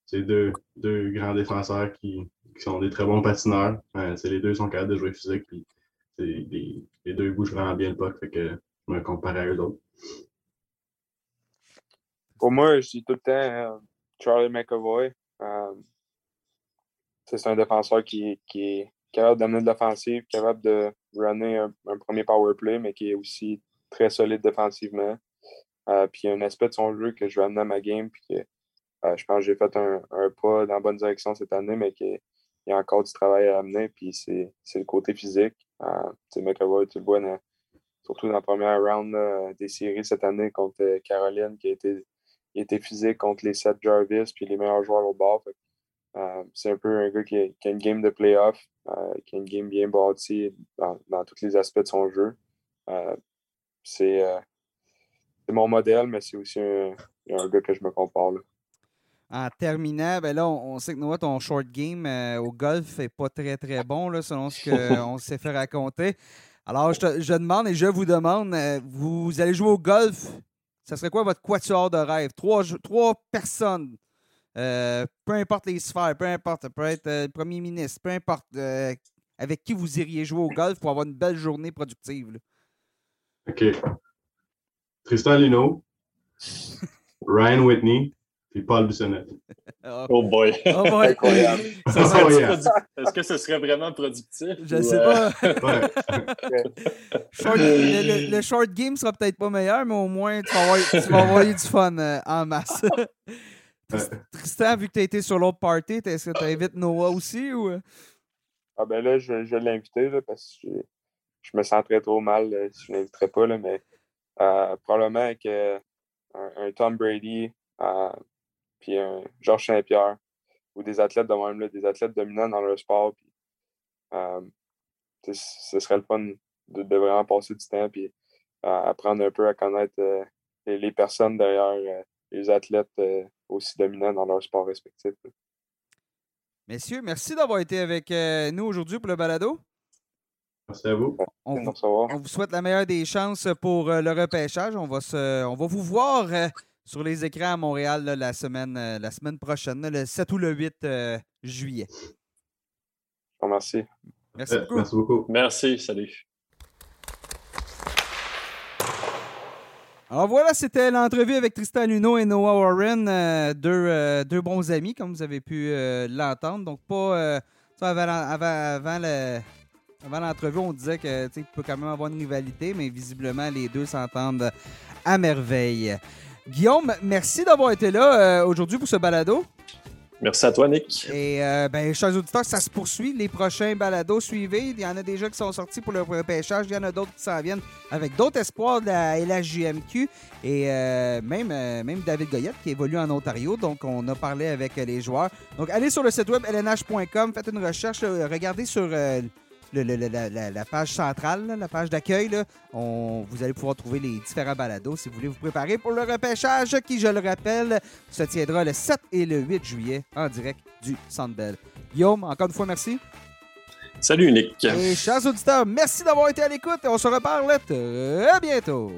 E: C'est deux, deux grands défenseurs qui, qui, sont des très bons patineurs. c'est les deux sont capables de jouer physique. Puis les, deux bougent vraiment bien le puck. Fait que je me compare à eux autres.
D: Pour moi, je dis tout le temps euh, Charlie McAvoy. Euh, c'est un défenseur qui, est capable d'amener de l'offensive, capable de runner un, premier power play, mais qui est aussi très solide défensivement. Euh, puis il y a un aspect de son jeu que je vais amener à ma game, puis je pense que j'ai fait un, pas dans la bonne direction cette année, mais qu'il y a encore du travail à amener, puis c'est le côté physique. Euh, McAvoy, tu le vois surtout dans la première round des séries cette année contre Caroline, qui a été physique contre les Seth Jarvis puis les meilleurs joueurs au bord. Euh, c'est un peu un gars qui a, une game de playoff, euh, qui a une game bien bâtie dans, tous les aspects de son jeu. Euh, c'est mon modèle, mais c'est aussi un, gars que je me compare.
A: En terminant, ben là, on, sait que Noah, ton short game au golf n'est pas très très bon, là, selon ce qu'on s'est fait raconter. Alors, je, je, demande et je vous demande, vous allez jouer au golf ça serait quoi votre quatuor de rêve? Trois, trois personnes, euh, peu importe les sphères, peu importe, ça peut être euh, le premier ministre, peu importe, euh, avec qui vous iriez jouer au golf pour avoir une belle journée productive.
E: OK. Tristan Lino, Ryan Whitney, et Paul Bissonnette.
B: Oh. oh boy!
A: Oh boy!
B: Incroyable! Est-ce que ce serait vraiment productif?
A: Je ne sais pas. le, short game sera peut-être pas meilleur, mais au moins tu vas avoir, du fun euh, en masse. Tristan, vu que tu as été sur l'autre party, est-ce que tu invites Noah aussi? Ou...
D: Ah ben là, je, vais l'inviter parce que je, me sentirais trop mal euh, si je ne l'inviterais pas, là, mais euh, probablement avec un, Tom Brady, puis un Georges Saint-Pierre, ou des athlètes de même, là, des athlètes dominants dans leur sport. Puis, euh, ce serait le fun de, vraiment passer du temps et euh, apprendre un peu à connaître euh, les, personnes derrière les athlètes aussi dominants dans leur sport respectif.
A: Messieurs, merci d'avoir été avec nous aujourd'hui pour le balado.
E: Merci à vous.
A: On, vous souhaite la meilleure des chances pour le repêchage. On va, se, on va vous voir sur les écrans à Montréal la, semaine, euh, la semaine prochaine, le 7 ou le 8 euh, juillet.
D: Merci.
A: Merci beaucoup.
E: Merci beaucoup.
B: Merci, salut.
A: Alors voilà, c'était l'entrevue avec Tristan Luno et Noah Warren, euh, deux, deux, bons amis, comme vous avez pu l'entendre. Donc, pas. avant, avant, avant l'entrevue, on disait que peut quand même avoir une rivalité, mais visiblement, les deux s'entendent à merveille. Guillaume, merci d'avoir été là euh, aujourd'hui pour ce balado.
B: Merci à toi, Nick.
A: Et euh, ben, chers auditeurs, ça se poursuit. Les prochains balados suivez. Il y en a déjà qui sont sortis pour le repêchage. Il y en a d'autres qui s'en viennent avec d'autres espoirs de la LHJMQ. Et euh, même, même David Goyette qui évolue en Ontario. Donc, on a parlé avec les joueurs. Donc, allez sur le site web lnh.com, faites une recherche, regardez sur la, page centrale, la page d'accueil, vous allez pouvoir trouver les différents balados si vous voulez vous préparer pour le repêchage qui, je le rappelle, se tiendra le 7 et le 8 juillet en direct du Centre Guillaume, encore une fois, merci.
B: Salut Nick.
A: Et chers auditeurs, merci d'avoir été à l'écoute et on se reparle très bientôt.